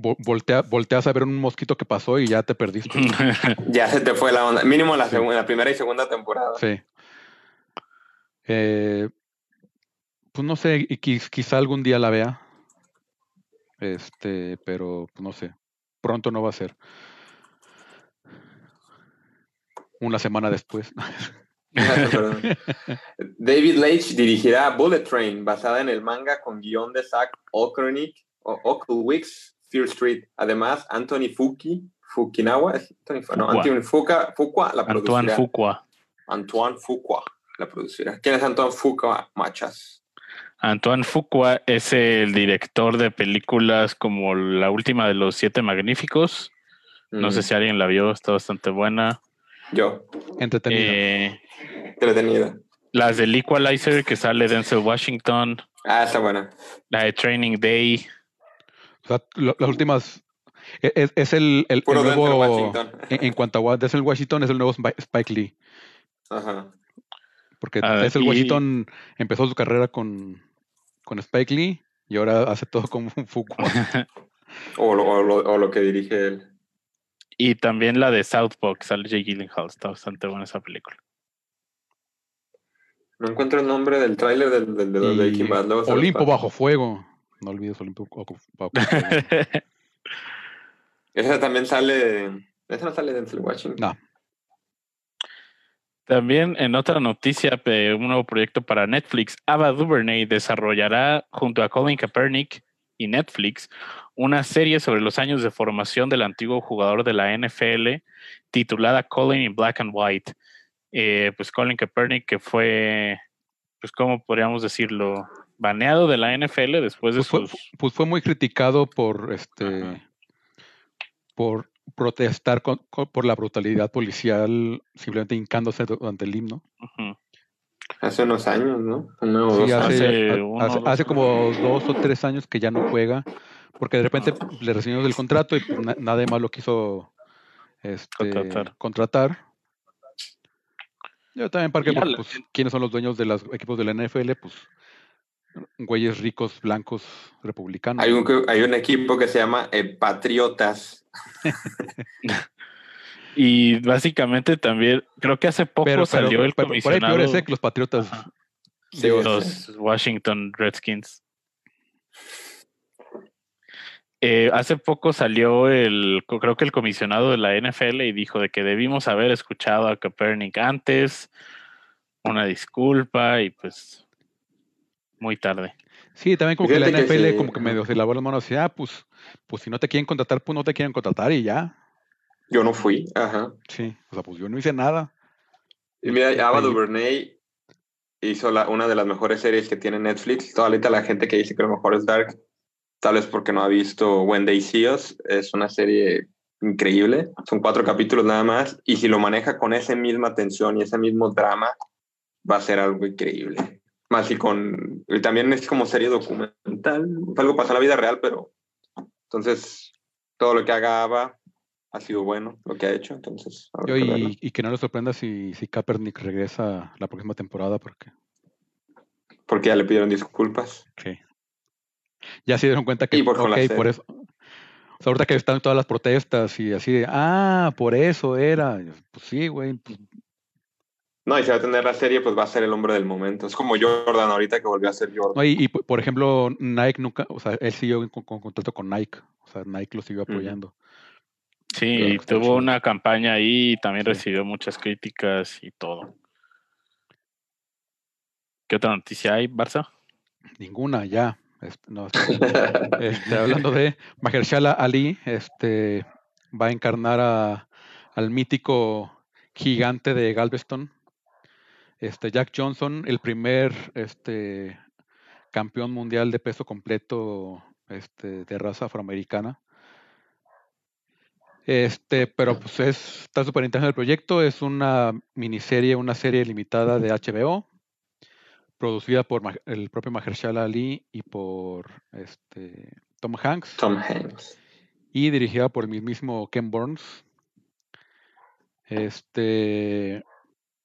voltea- volteas a ver un mosquito que pasó y ya te perdiste. Ya se te fue la onda. Mínimo la, Sí. la primera y segunda temporada. Sí. Eh, pues no sé, y quiz- quizá algún día la vea. Este, pero pues, no sé. Pronto no va a ser. Una semana después. David Leitch dirigirá Bullet Train, basada en el manga con guion de Zach Okernick o Okelwicks, Fear Street. Además, Anthony Fuki, Fukinawa, ¿es Anthony, Fu- no, Fuqua. Anthony Fuqua, Fuqua la Antoine producirá. Fuqua. Antoine Fuqua la producirá. ¿Quién es Antoine Fuqua, machas? Antoine Fuqua es el director de películas como la última de los Siete Magníficos. No Mm, sé si alguien la vio, está bastante buena. Yo, Entretenido. Eh, entretenida. las del Equalizer que sale Denzel Washington, Ah, está buena. la de Training Day. O sea, lo- las últimas. e- Es, es el, el- nuevo. Washington. En, en cuanto a Denzel Washington, es el nuevo Spi- Spike Lee. Ajá. Porque Ah, Denzel y- Washington empezó su carrera con, con Spike Lee y ahora hace todo como un Fuqua. O lo, o lo- o lo que dirige él. Y también la de Southpaw, que sale Jake Gyllenhaal. Está bastante buena esa película. No encuentro el nombre del tráiler del, del, de Breaking Bad. Olimpo bajo fuego. No olvides fuego. Esa también sale. Esa no sale Denzel Washington. No. También en otra noticia de un nuevo proyecto para Netflix, Ava DuVernay desarrollará junto a Colin Kaepernick y Netflix una serie sobre los años de formación del antiguo jugador de la NFL titulada Colin in Black and White. Eh, pues Colin Kaepernick que fue, pues cómo podríamos decirlo, baneado de la NFL después de Pues fue, sus... pues fue muy criticado por este Ajá. por protestar con- con- por la brutalidad policial, simplemente hincándose durante el himno. Hace unos años, ¿no? Sí, hace, Hace ha- uno, hace- dos hace años. como dos o tres años que ya no juega, porque de repente le rescindieron del contrato y pues, na- nadie más lo quiso este, Contratar. contratar. Yo también, porque pues, ¿quiénes son los dueños de los equipos de la NFL? Pues güeyes ricos, blancos, republicanos. Hay un, hay un equipo que se llama eh, Patriotas. Y básicamente también, creo que hace poco pero, pero- salió el pero por ahí comisionado ¿eh? que los patriotas. Ajá. Sí, los Washington Redskins. Eh, hace poco salió el, creo que el comisionado de la NFL y dijo de que debimos haber escuchado a Kaepernick antes, una disculpa y pues muy tarde. Sí, también como que la que NFL sí, como que medio se lavó las manos y ah, pues, pues si no te quieren contratar, pues no te quieren contratar y ya. Yo no fui. Ajá. Sí, o sea, pues yo no hice nada. Y mira, Ava Ahí- DuVernay hizo la, una de las mejores series que tiene Netflix. Toda ahorita la gente que dice que lo mejor es Dark, tal vez porque no ha visto When They See Us, es una serie increíble. Son cuatro capítulos nada más. Y si lo maneja con esa misma tensión y ese mismo drama, va a ser algo increíble. Más y con... Y también es como serie documental. Algo pasa en la vida real, pero... Entonces, todo lo que haga Ava ha sido bueno, lo que ha hecho. Entonces, Yo y, y que no les sorprenda si, si Kaepernick regresa la próxima temporada, porque porque ya le pidieron disculpas. sí. Ya se dieron cuenta que, Y por con la ok, serie. por eso. O sea, ahorita que están todas las protestas y así de, ah, por eso era. Pues sí, güey. pues, No, y si va a tener la serie, pues va a ser el hombre del momento. Es como Jordan ahorita que volvió a ser Jordan. No, y, y, por ejemplo, Nike nunca, o sea, él siguió con, con contrato con Nike. O sea, Nike lo siguió apoyando. Sí, tuvo chido. una campaña ahí y también Sí. recibió muchas críticas y todo. ¿Qué otra noticia hay, Barça? Ninguna, ya. Este, no, este, hablando de Mahershala Ali, este va a encarnar a, al mítico gigante de Galveston, este Jack Johnson, el primer este campeón mundial de peso completo este, de raza afroamericana. Este, pero pues es, está súper interesante el proyecto. Es una miniserie, una serie limitada de HBO, producida por el propio Mahershala Ali y por este, Tom Hanks. Tom Hanks. Y dirigida por el mismo Ken Burns. Este,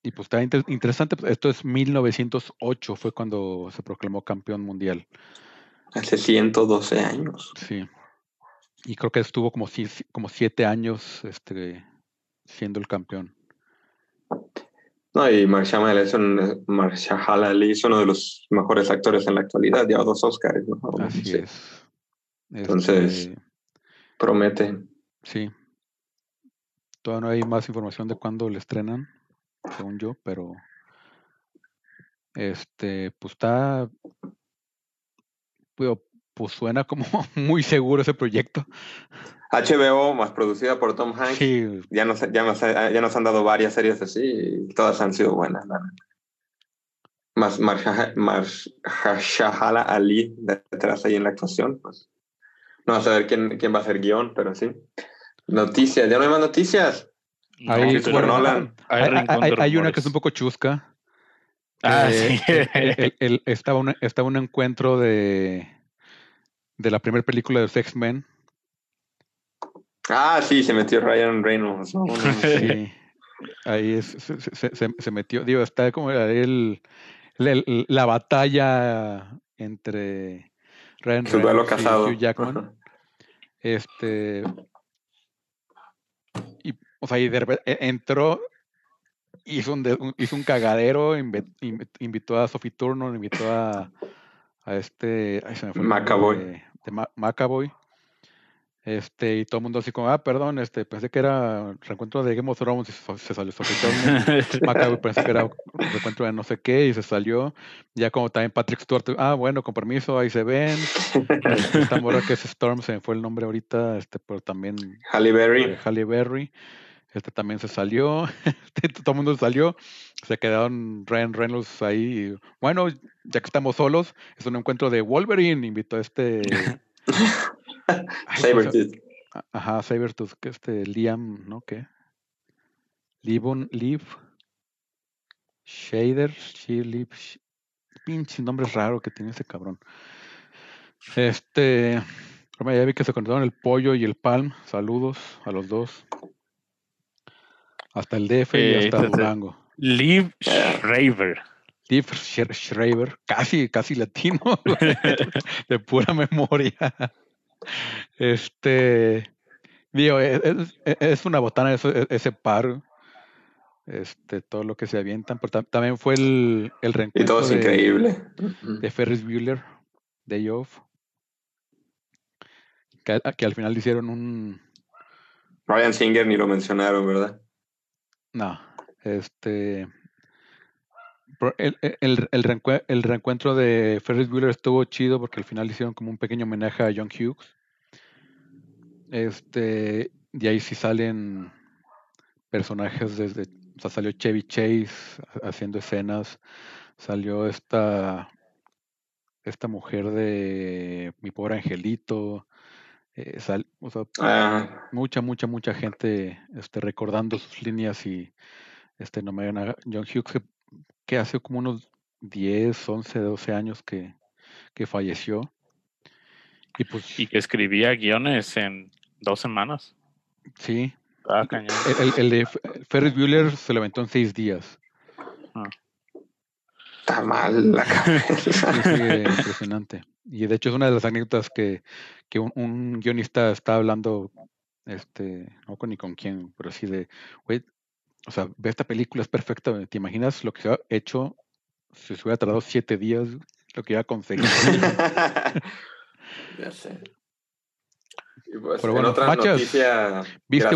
y pues está interesante. Esto es 1908, fue cuando se proclamó campeón mundial. Hace 112 años. Sí. Y creo que estuvo como, como siete años este, siendo el campeón. No, y Marshall Ali es, Ali es uno de los mejores actores en la actualidad, lleva dos Oscars. Así es. Entonces, este promete. Sí. Todavía no hay más información de cuándo le estrenan, según yo, pero este, pues está, pues suena como muy seguro ese proyecto. HBO, más producida por Tom Hanks, ya, nos, ya, nos, ya nos han dado varias series así y todas han sido buenas. Más Marshala Ali detrás ahí en la actuación, pues no vas a ver quién, quién va a hacer guion, pero sí. Noticias, ya no hay más noticias. Hay, una que es un poco chusca. Ah, eh, sí. estaba, un, estaba un encuentro de, de la primera película de los X-Men. Ah, sí, se metió Ryan Reynolds. sí. Ahí se, se, metió, digo, está como el, la batalla entre Ryan Reynolds y Hugh Jackman. Este, o sea, y de e, entró, hizo un, hizo un cagadero, invitó a Sophie Turner, invitó a, a este, ay, se me fue Macaboy. De, Macaboy. Este, y todo el mundo así como, ah, perdón, este, pensé que era reencuentro de Game of Thrones y se, salió Sophie Turner. Macaboy pensé que era reencuentro de no sé qué y se salió. Ya como también Patrick Stewart, ah, bueno, con permiso, ahí se ven. Esta morra que es Storm, se me fue el nombre ahorita, este, pero también. Halle Berry. Eh, Halle Berry. Este también se salió, este, todo el mundo salió, se quedaron Ryan Reynolds ahí. bueno, ya que estamos solos, es un encuentro de Wolverine, invitó a este... Sabertooth. Ajá, Sabertooth, que este Liam, ¿no? ¿Qué? Live, Live, Shader, She pinche nombre raro que tiene ese cabrón. Este, ya vi que se conectaron el pollo y el palm, saludos a los dos. Hasta el DF y eh, hasta Durango. Liv Schreiber. Liv Schreiber, casi, casi latino, de pura memoria. Este, digo, e, es, una botana ese, ese, par. Este, todo lo que se avientan, pero también fue el, el reencuentro. Y todo es increíble. De Ferris Bueller, Day Off. Que, que, al final hicieron un. Ryan Singer ni lo mencionaron, ¿verdad? No, este. El, el, el, reencuentro de Ferris Bueller estuvo chido porque al final hicieron como un pequeño homenaje a John Hughes. Este, y ahí sí salen personajes desde, o sea, salió Chevy Chase haciendo escenas, salió esta, esta mujer de Mi Pobre Angelito, eh, ah. mucha, mucha, mucha gente este, recordando sus líneas y este, no me a John Hughes que, hace como unos 10, 11, 12 años que, que falleció. Y, pues, y que escribía guiones en dos semanas. Sí. el, el, de Ferris Bueller se levantó en seis días. Está mal la cabeza. impresionante. Y de hecho es una de las anécdotas que, que un, guionista está hablando, este, no con ni con quién, pero sí de, güey, o sea, ve esta película, es perfecta, ¿te imaginas lo que se ha hecho si se hubiera tardado siete días, lo que iba a conseguir? ya sé. Y pues, pero bueno, en otra noticia ¿viste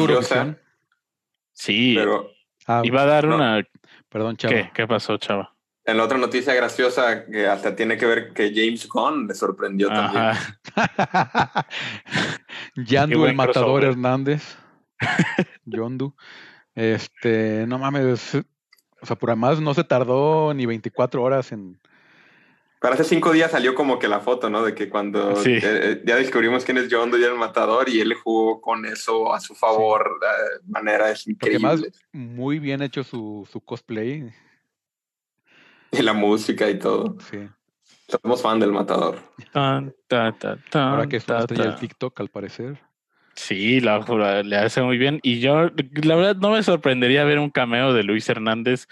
Sí, pero... Ah, iba a dar una... Perdón, Chava. ¿Qué? ¿Qué pasó, Chava? En la otra noticia graciosa que hasta tiene que ver que James Gunn le sorprendió también. Yandu el matador crossover. Hernández. Yondu. Este, no mames. O sea, por además no se tardó ni 24 horas en. Pero hace cinco días salió como que la foto, ¿no? De que cuando Sí. eh, eh, ya descubrimos quién es Doe y el matador y él jugó con eso a su favor de maneras Porque más increíbles. muy bien hecho su, su cosplay. Y la música y todo. Sí. Somos fan del matador. Tan, ta, ta, tan, Ahora que es una ta, estrella ta. TikTok, al parecer. Sí, la le hace muy bien. Y yo, la verdad, no me sorprendería ver un cameo de Luis Hernández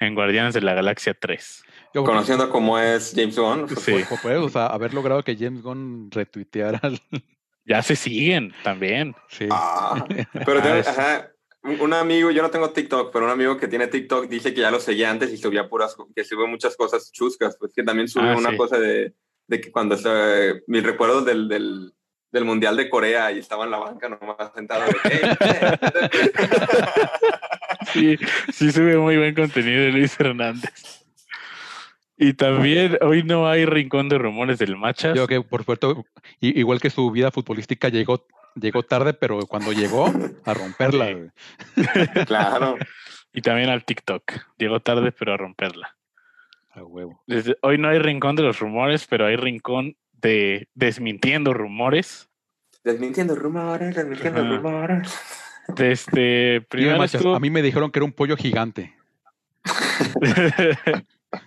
en Guardianes de la Galaxia 3. Yo, Conociendo cómo es James Gunn, pues, Sí. pues, pues, o sea, haber logrado que James Gunn retuiteara. el- Ya se siguen también. Sí. ah, pero Ah, ajá, un amigo, yo no tengo TikTok, pero un amigo que tiene TikTok dice que ya lo seguía antes y subía puras, que sube muchas cosas chuscas, pues que también sube Ah, una sí. cosa de, de que cuando se, mis recuerdos del, del, del Mundial de Corea y estaba en la banca nomás sentado. de, "Hey, eh". Sí, sí sube muy buen contenido de Luis Hernández. Y también hoy no hay rincón de rumores del Machas. Digo que, por supuesto, igual que su vida futbolística llegó, llegó tarde, pero cuando llegó, a romperla. Güey. claro. Y también al TikTok. Llegó tarde, pero a romperla. A huevo. Desde- hoy no hay rincón de los rumores, pero hay rincón de desmintiendo rumores. Desmintiendo rumores, desmintiendo Ajá. rumores. Desde Dime, primero Machas, estuvo- a mí me dijeron que era un pollo gigante.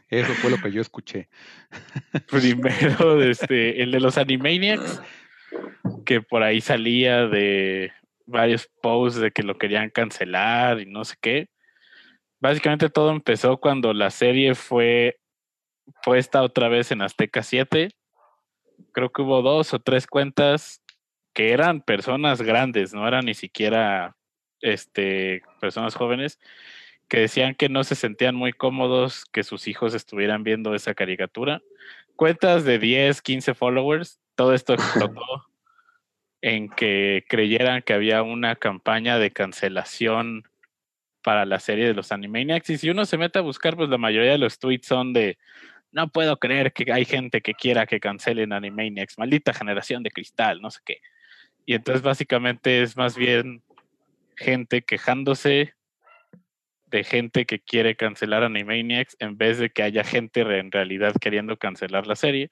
Eso fue lo que yo escuché. primero desde el de los Animaniacs, que por ahí salía de varios posts de que lo querían cancelar y no sé qué. Básicamente todo empezó cuando la serie fue puesta otra vez en Azteca 7. Creo que hubo dos o tres cuentas que eran personas grandes, no eran ni siquiera este, personas jóvenes, que decían que no se sentían muy cómodos que sus hijos estuvieran viendo esa caricatura. Cuentas de 10, 15 followers, todo esto explotó en que creyeran que había una campaña de cancelación para la serie de los Animaniacs. Y si uno se mete a buscar, pues la mayoría de los tweets son de no puedo creer que hay gente que quiera que cancelen Animaniacs, maldita generación de cristal, no sé qué. Y entonces básicamente es más bien gente quejándose de gente que quiere cancelar Animaniacs en vez de que haya gente en realidad queriendo cancelar la serie.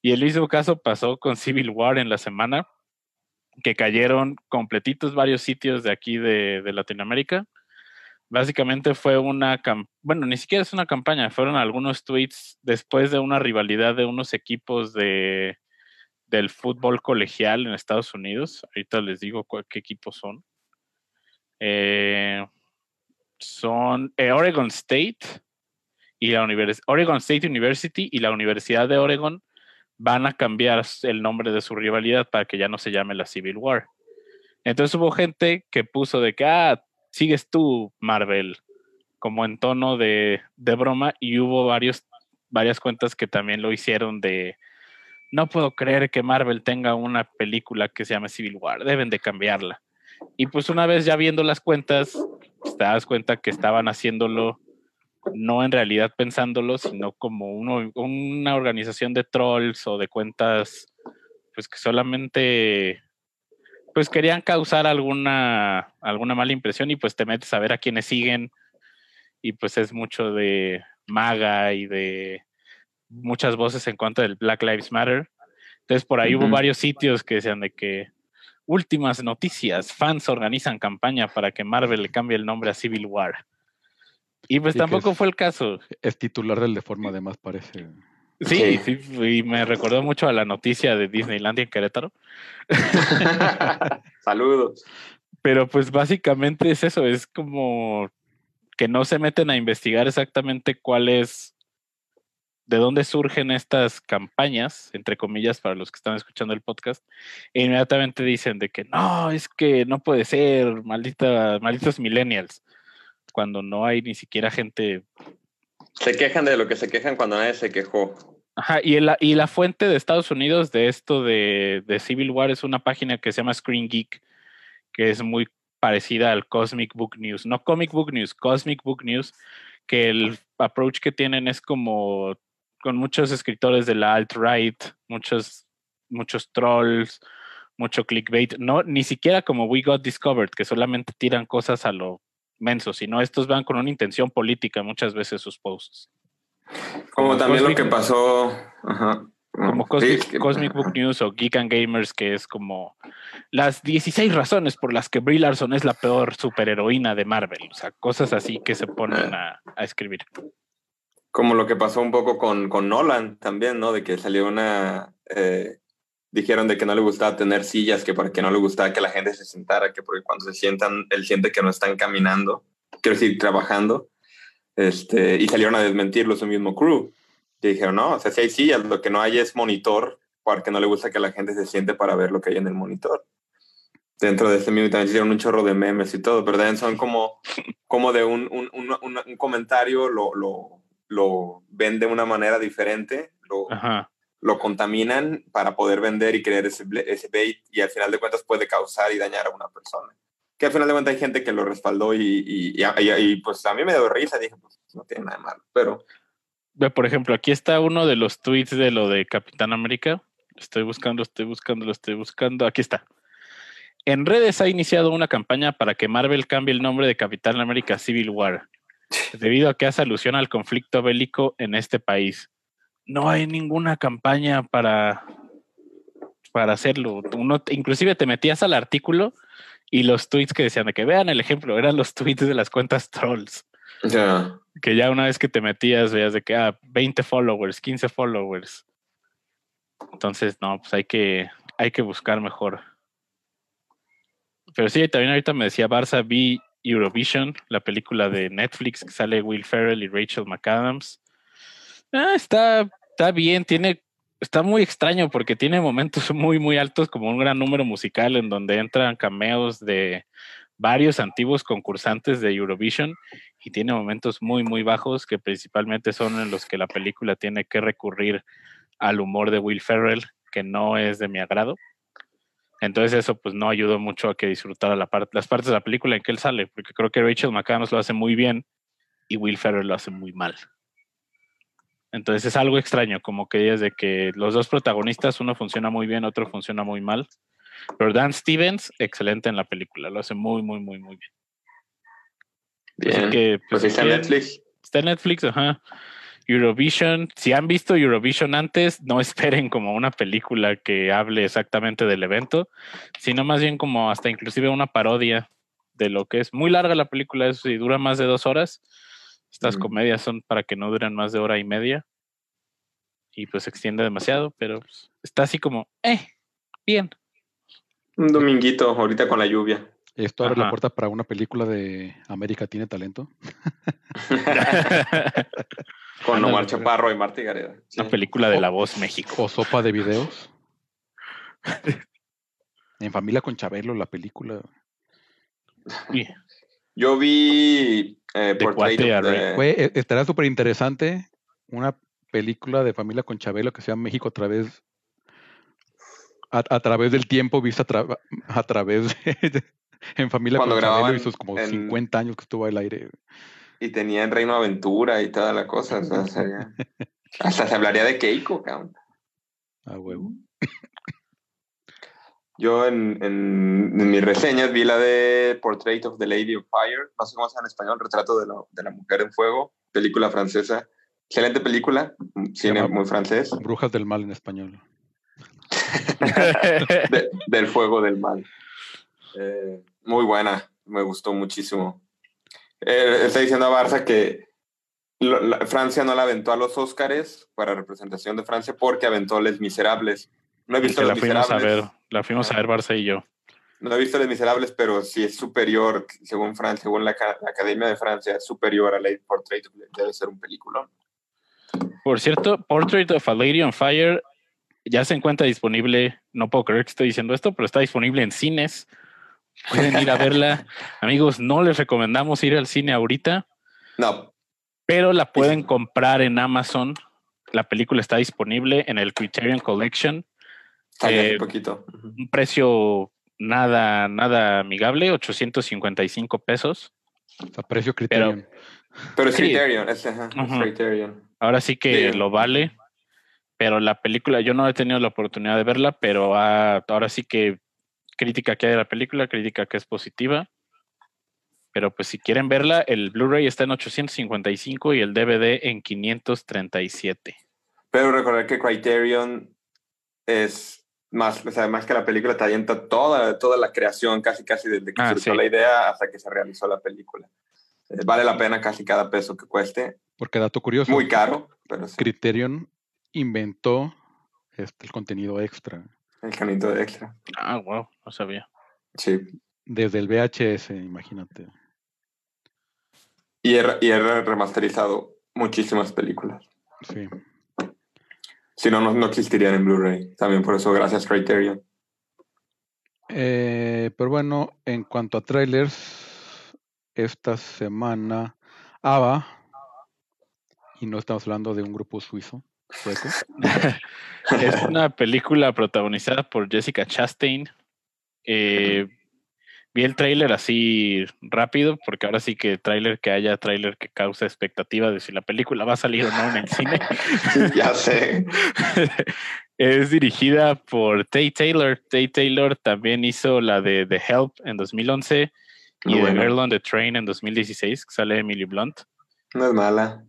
Y el mismo caso pasó con Civil War en la semana, que cayeron completitos varios sitios de aquí de, Latinoamérica. Básicamente fue una, bueno, ni siquiera es una campaña, fueron algunos tweets después de una rivalidad de unos equipos de, del fútbol colegial en Estados Unidos. Ahorita les digo qué equipos son. Eh, son eh, Oregon State y la Oregon State University y la Universidad de Oregon van a cambiar el nombre de su rivalidad para que ya no se llame la Civil War. Entonces hubo gente que puso de que, ah, sigues tú, Marvel, como en tono de, de broma, y hubo varios, varias cuentas que también lo hicieron de, no puedo creer que Marvel tenga una película que se llame Civil War, deben de cambiarla. Y pues una vez ya viendo las cuentas, te das cuenta que estaban haciéndolo no en realidad pensándolo, sino como uno, una organización de trolls o de cuentas, pues que solamente pues querían causar alguna, alguna mala impresión y pues te metes a ver a quienes siguen y pues es mucho de maga y de muchas voces en contra del Black Lives Matter. Entonces por ahí hubo varios sitios que decían de que últimas noticias, fans organizan campaña para que Marvel le cambie el nombre a Civil War. Y pues Sí, tampoco es- fue el caso. Es titular del de forma, además, parece. Sí, Sí. sí, y me recordó mucho a la noticia de Disneylandia en Querétaro. Saludos. Pero pues básicamente es eso, es como que no se meten a investigar exactamente cuál es, de dónde surgen estas campañas, entre comillas, para los que están escuchando el podcast, e inmediatamente dicen de que no, es que no puede ser, maldita, malditos millennials, cuando no hay ni siquiera gente Se quejan de lo que se quejan cuando nadie se quejó. Ajá, y, el- y la fuente de Estados Unidos de esto de, de Civil War es una página que se llama Screen Geek, que es muy parecida al Cosmic Book News, no Comic Book News, Cosmic Book News, que el approach que tienen es como con muchos escritores de la alt-right, muchos, muchos trolls, mucho clickbait, no, ni siquiera como We Got Discovered, que solamente tiran cosas a lo menso, sino estos van con una intención política muchas veces sus posts. Como, también lo que pasó. Ajá. Como Cosmic, es que- Cosmic Book News o Geek and Gamers, que es como las 16 razones por las que Brie Larson es la peor superheroína de Marvel. O sea, cosas así que se ponen a, a escribir. Como lo que pasó un poco con, con Nolan también, ¿no? De que salió una. eh, dijeron de que no le gustaba tener sillas, que porque no le gustaba que la gente se sentara, que porque cuando se sientan, él siente que no están caminando, quiero decir, trabajando. Este, y salieron a desmentirlo su mismo crew. Y dijeron, no, o sea, si hay sillas, lo que no hay es monitor, porque no le gusta que la gente se siente para ver lo que hay en el monitor. Dentro de este mismo también hicieron un chorro de memes y todo, pero son como, como de un, un, un- un- comentario, lo, lo, lo ven de una manera diferente, lo. Lo contaminan para poder vender y creer ese, ese bait y al final de cuentas puede causar y dañar a una persona. Que al final de cuentas hay gente que lo respaldó y, y, y- y- y, pues a mí me dio risa, dije, pues no tiene nada de malo, pero Por ejemplo, aquí está uno de los tweets de lo de Capitán América. Estoy buscando, estoy buscando, lo estoy buscando. Aquí está. En redes ha iniciado una campaña para que Marvel cambie el nombre de Capitán América Civil War, debido a que hace alusión al conflicto bélico en este país. No hay ninguna campaña para, para hacerlo. Uno, inclusive te metías al artículo y los tweets que decían de que vean el ejemplo, eran los tweets de las cuentas trolls sea, que ya una vez que te metías veías de que ah, 20 followers, 15 followers. Entonces, no, pues hay que, hay que buscar mejor. Pero sí, también ahorita me decía Barça, vi Eurovision, la película de Netflix que sale Will Ferrell y Rachel McAdams. Ah, está, está bien, tiene, está muy extraño porque tiene momentos muy, muy altos, como un gran número musical en donde entran cameos de varios antiguos concursantes de Eurovision y tiene momentos muy, muy bajos que principalmente son en los que la película tiene que recurrir al humor de Will Ferrell, que no es de mi agrado. Entonces eso pues no ayudó mucho a que disfrutara la parte, las partes de la película en que él sale, porque creo que Rachel McAdams lo hace muy bien y Will Ferrell lo hace muy mal. Entonces es algo extraño, como que es de que los dos protagonistas, uno funciona muy bien, otro funciona muy mal. Pero Dan Stevens, excelente en la película, lo hace muy, muy, muy, muy bien. Así bien. que, pues pues, está si Netflix. Está en Netflix, ajá. Eurovision, si han visto Eurovision antes, no esperen como una película que hable exactamente del evento, sino más bien como hasta inclusive una parodia de lo que es. Muy larga la película, eso sí, dura más de dos horas. Estas Mm. comedias son para que no duren más de hora y media. Y pues se extiende demasiado, pero pues, está así como, eh, bien. Un dominguito, ahorita con la lluvia. Esto abre la puerta para una película de América tiene talento. con Omar pero- Chaparro y Marta Gareda. Sí. Una película de La Voz México. O sopa de videos. En familia con Chabelo, la película. Uy, Yo vi eh, De rey. Fue, estará súper interesante una película de familia con Chabelo que se llama México a través a, a través del tiempo vista a, tra- a través de, en familia Cuando con Chabelo grababan y sus como en- 50 años que estuvo al aire. y tenía en Reino Aventura y toda la cosa. o sea, sería- hasta se hablaría de Keiko, cabrón. A huevo. Yo en, en, en mis reseñas vi la de Portrait of the Lady of Fire, no sé cómo se llama en español, Retrato de la, de la Mujer en Fuego, película francesa. Excelente película, cine muy francés, Brujas del mal en español. de- del fuego del mal. Eh, muy buena, me gustó muchísimo. Eh, está diciendo a Barça que lo- la- Francia no la aventó a los Óscares para representación de Francia porque aventó Les Miserables. No he visto que la Les fuimos a Miserables. ver, la fuimos a ver Barça y yo. No he visto Les Miserables, pero sí es superior, según Francia, según la, Ca- la Academia de Francia, es superior a Lady Portrait. Debe ser un película. Por cierto, Portrait of a Lady on Fire ya se encuentra disponible. No puedo creer que estoy diciendo esto, pero está disponible en cines. Pueden ir a verla. Amigos, no les recomendamos ir al cine ahorita, No, pero la pueden comprar en Amazon. La película está disponible en el Criterion Collection. Eh, poquito. Un precio nada, nada amigable, 855 pesos. Sea, precio criterion. Pero es Sí. Criterion, es, ajá. Criterion. Ahora sí que Sí. lo vale, pero la película, yo no he tenido la oportunidad de verla, pero ah, ahora sí que crítica que hay de la película, crítica que es positiva. Pero pues si quieren verla, el Blu-ray está en 855 y el DVD en 537. Pero recordar que Criterion es más, o sea, más que la película, te alienta toda, toda la creación, casi casi desde que Ah, surgió sí. la idea hasta que se realizó la película. Eh, vale la pena casi cada peso que cueste. Porque dato curioso, Muy caro, pero sí, Criterion inventó este, el contenido extra. el canito de extra. Ah, wow, no sabía. Sí. Desde el VHS, imagínate. Y he, y he re- remasterizado muchísimas películas. Sí. Si no, no, no existirían en Blu-ray. También por eso, gracias Criterion. Eh, pero bueno, en cuanto a trailers, esta semana ABBA, y no estamos hablando de un grupo suizo, sueco, Es una película protagonizada por Jessica Chastain. Eh, vi el tráiler así rápido, porque ahora sí que tráiler que haya tráiler que causa expectativa de si la película va a salir o no en el cine. ya sé. es dirigida por Tay Taylor. Tay Taylor también hizo la de The Help en 2011 y Muy The bueno. Girl on the Train en 2016, que sale Emily Blunt. No es mala.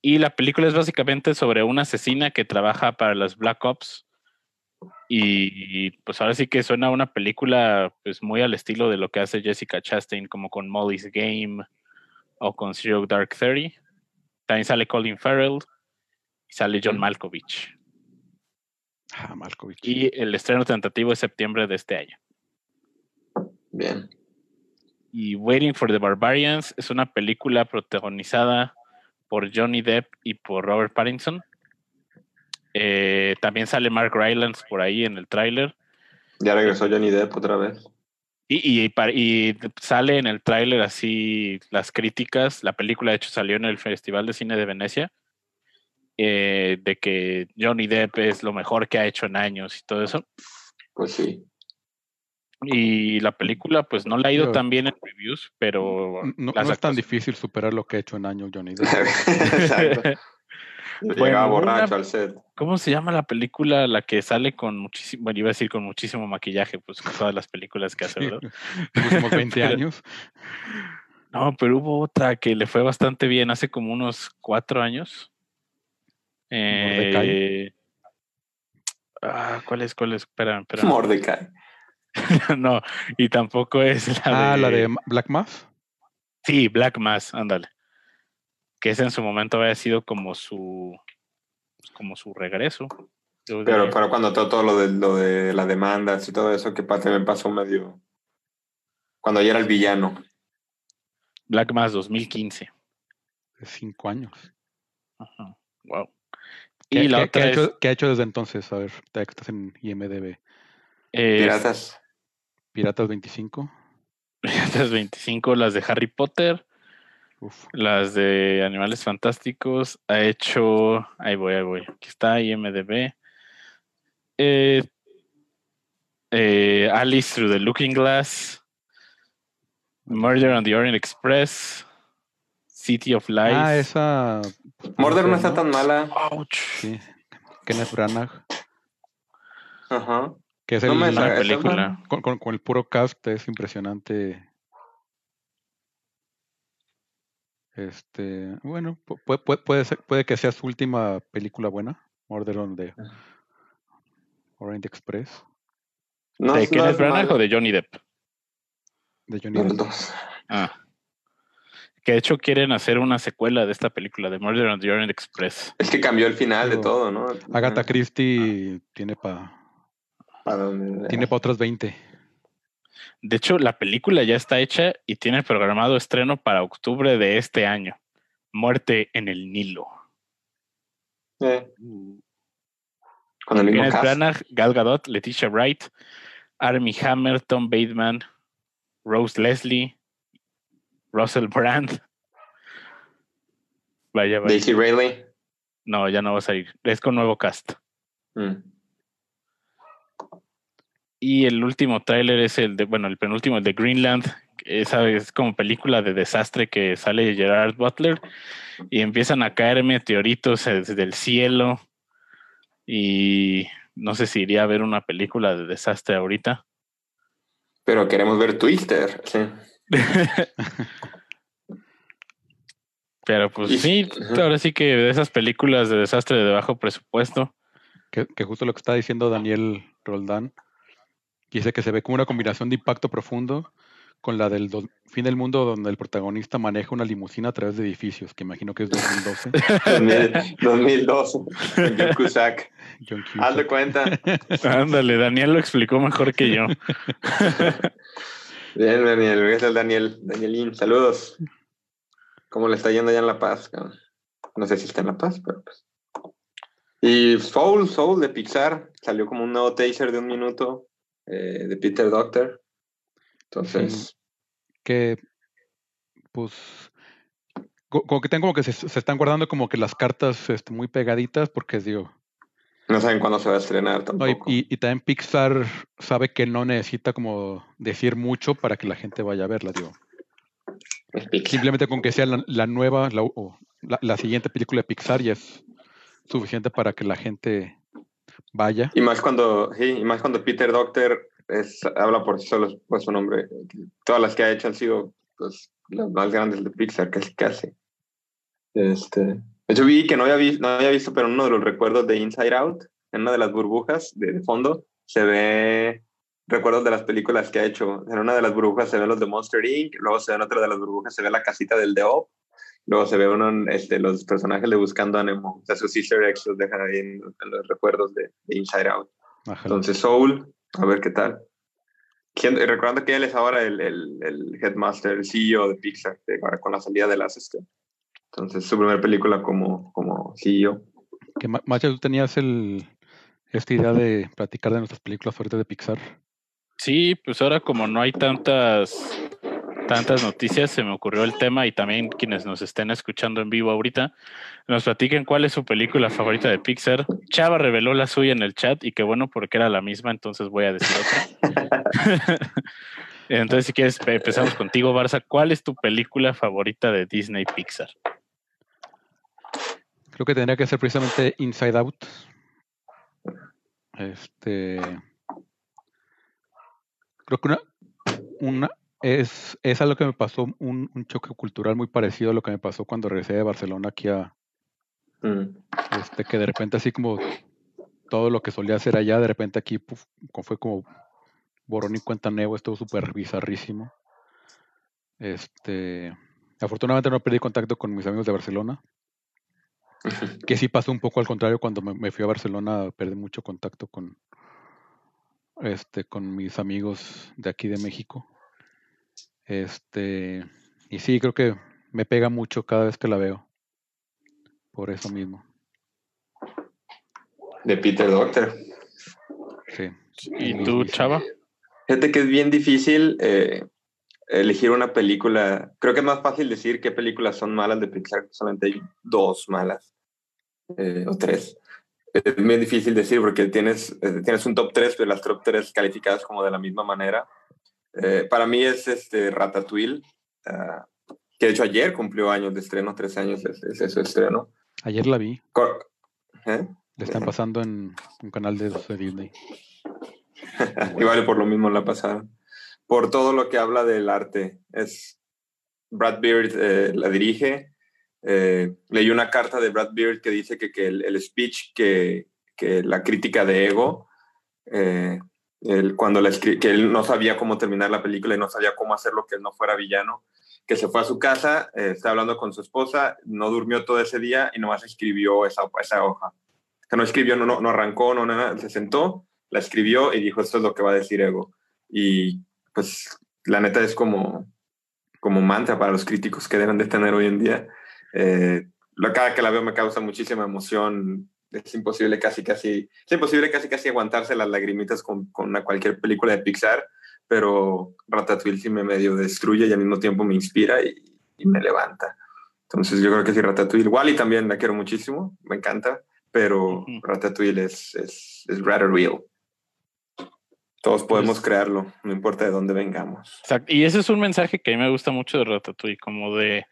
Y la película es básicamente sobre una asesina que trabaja para las Black Ops. Y, y, pues ahora sí que suena una película pues muy al estilo de lo que hace Jessica Chastain, como con Molly's Game o con Zero Dark Thirty. También sale Colin Farrell y sale John. Malkovich. ah, Malkovich. Y el estreno tentativo es septiembre de este año. Bien. Y Waiting for the Barbarians es una película protagonizada por Johnny Depp y por Robert Pattinson. Eh, también sale Mark Rylance por ahí en el tráiler. Ya regresó Johnny Depp otra vez. Y, y, sale en el tráiler así las críticas. La película, de hecho, salió en el Festival de Cine de Venecia. eh, de que Johnny Depp es lo mejor que ha hecho en años y todo eso. Pues sí. Y la película, pues no le ha ido tan bien en reviews, pero. No, no es tan difícil superar lo que ha hecho en años Johnny Depp. Exacto. Bueno, Llegaba una- borracho al set. ¿Cómo se llama la película la que sale con muchísimo, bueno, iba a decir con muchísimo maquillaje, pues con todas las películas que hace, ¿verdad? últimos 20 Pero- años. No, pero hubo otra que le fue bastante bien hace como unos cuatro años. Mordecai. Eh, ah, ¿Cuál es? ¿Cuál es? Espera, espera. Mordecai. no, y tampoco es la Ah, de... la de Black Mass. Sí, Black Mass, ándale. Que ese en su momento había sido como su como su regreso. Pero, pero cuando todo, todo lo, de, lo de las demandas y todo eso, que también pasó medio. Cuando ya era el villano. Black Mass 2015. De 5 años. Ajá. Wow. ¿Qué, Y la qué- qué otra ha hecho, qué ha hecho desde entonces? A ver, ya que estás en IMDB. eh, Piratas. Piratas 25. Piratas 25, las de Harry Potter, Uf. las de Animales Fantásticos. Ha hecho. Ahí voy, ahí voy. Aquí está IMDB. Eh, eh, Alice Through the Looking Glass. Murder on the Orient Express. City of Lies. Ah, esa. pues, Murder no está tan mala. Ouch. Sí. Kenneth Branagh. Ajá. Que es No el, me película. con, con- con el puro cast es impresionante. Este, bueno, pu- pu- pu- puede, ser- puede que sea su última película buena, Murder on the Orient Express, No, ¿De Kenneth es Branagh o de Johnny Depp? de Johnny Depp. dos. Ah. Que de hecho quieren hacer una secuela de esta película, de Murder on the Orient Express. Es que cambió el final de todo, ¿no? Agatha Christie tiene para Para tiene pa otras 20. De hecho, la película ya está hecha y tiene programado estreno para octubre de este año. Muerte en el Nilo. Eh, Con el mismo. Branagh, Gal Gadot, Leticia Wright, Armie Hammer, Tom Bateman, Rose Leslie, Russell Brand. Vaya, vaya. Daisy Ridley. No, ya no va a salir. Es con nuevo cast. Mm. Y el último tráiler es el de, bueno, el penúltimo, el de Greenland, esa es como película de desastre que sale Gerard Butler y empiezan a caer meteoritos desde el cielo y no sé si iría a ver una película de desastre ahorita. Pero queremos ver Twister, sí. Pero pues sí, ahora sí que de esas películas de desastre de bajo presupuesto. Que, que justo lo que está diciendo Daniel Roldán, que dice que se ve como una combinación de impacto profundo con la del do- fin del mundo donde el protagonista maneja una limusina a través de edificios, que imagino que es 2012. 2000 2002, con John Cusack. John Cusack. Haz de cuenta. Ándale, Daniel lo explicó mejor que yo. Bien, Daniel, gracias al Daniel. Danielín, saludos. ¿Cómo le está yendo allá en La Paz? No sé si está en La Paz, pero pues. Y Soul, Soul de Pixar, salió como un nuevo taser de un minuto eh, de Peter Doctor. Entonces, que pues co- como que tengo como que se, se están guardando como que las cartas este, muy pegaditas porque digo no saben cuándo se va a estrenar no, y, tampoco. y- y también Pixar sabe que no necesita como decir mucho para que la gente vaya a verla digo simplemente con que sea la, la nueva la, o la- la siguiente película de Pixar ya es suficiente para que la gente vaya Y más cuando, sí, y más cuando Peter Doctor es, habla por sí solo por su nombre. Todas las que ha hecho han sido pues, las más grandes de Pixar, casi casi. Este, yo vi que no había, visto, no había visto, pero en uno de los recuerdos de Inside Out, en una de las burbujas de, de fondo, se ve recuerdos de las películas que ha hecho. En una de las burbujas se ven los de Monster Inc., luego se ve en otra de las burbujas, se ve la casita del The Up, luego se ve uno, este, los personajes de Buscando a Nemo, o sea, sus easter eggs los dejan ahí en, en los recuerdos de, de Inside Out. Ajá. Entonces, Soul, a ver qué tal. Recordando que él es ahora el, el, el headmaster, el CEO de Pixar, de- con la salida de las. Este. Entonces, su primera película como, como CEO. que Ma- Macha tú tenías el esta idea de platicar de nuestras películas favoritas de Pixar Sí, pues ahora como no hay tantas tantas noticias, se me ocurrió el tema y también quienes nos estén escuchando en vivo ahorita, nos platiquen cuál es su película favorita de Pixar. Chava reveló la suya en el chat y qué bueno porque era la misma, entonces voy a decir otra. entonces, si quieres, pe- empezamos contigo, Barça. ¿Cuál es tu película favorita de Disney Pixar? Creo que tendría que ser precisamente Inside Out. Este. Creo que una, una es, es algo que me pasó, un, un choque cultural muy parecido a lo que me pasó cuando regresé de Barcelona aquí a, Mm. este, que de repente así como todo lo que solía hacer allá, de repente aquí puf, fue como borrón y cuenta nuevo, estuvo súper bizarrísimo. Este, afortunadamente no perdí contacto con mis amigos de Barcelona, que sí pasó un poco al contrario cuando me, me fui a Barcelona, perdí mucho contacto con este con mis amigos de aquí de México. Este, y sí, creo que me pega mucho cada vez que la veo. Por eso mismo. De Peter Doctor. Sí. ¿Y tú. Chava? Fíjate que es bien difícil eh, elegir una película. Creo que es más fácil decir qué películas son malas de Pixar. Solamente hay dos malas. eh, o tres. Es bien difícil decir porque tienes, eh, tienes un top 3, pero las top 3 calificadas como de la misma manera. Eh, para mí es este Ratatouille, ah, que de hecho ayer cumplió años de estreno, tres años es, es su estreno. Ayer la vi. Cor- ¿Eh? La están pasando en un canal de, de Disney. Y por lo mismo la pasaron. Por todo lo que habla del arte. Es Brad Beard eh, la dirige. Eh, leí una carta de Brad Beard que dice que, que el, el speech que, que la crítica de Ego, eh, él, cuando la que él no sabía cómo terminar la película y no sabía cómo hacerlo que él no fuera villano, que se fue a su casa, eh, está hablando con su esposa, no durmió todo ese día y nomás escribió esa, esa hoja. Que no escribió, no, no, no arrancó, no nada, se sentó, la escribió y dijo, esto es lo que va a decir Ego. Y pues la neta es como, como mantra para los críticos que deben de tener hoy en día. Eh, cada que la veo me causa muchísima emoción. Es imposible casi, casi, es imposible casi, casi aguantarse las lagrimitas con, con una, cualquier película de Pixar, pero Ratatouille sí me medio destruye y al mismo tiempo me inspira y, y me levanta. Entonces yo creo que sí, Ratatouille. Wally también la quiero muchísimo, me encanta, pero Ujú. Ratatouille es, es, es Ratatouille. Todos podemos Pues- crearlo, no importa de dónde vengamos. Exacto. Y ese es un mensaje que a mí me gusta mucho de Ratatouille, como de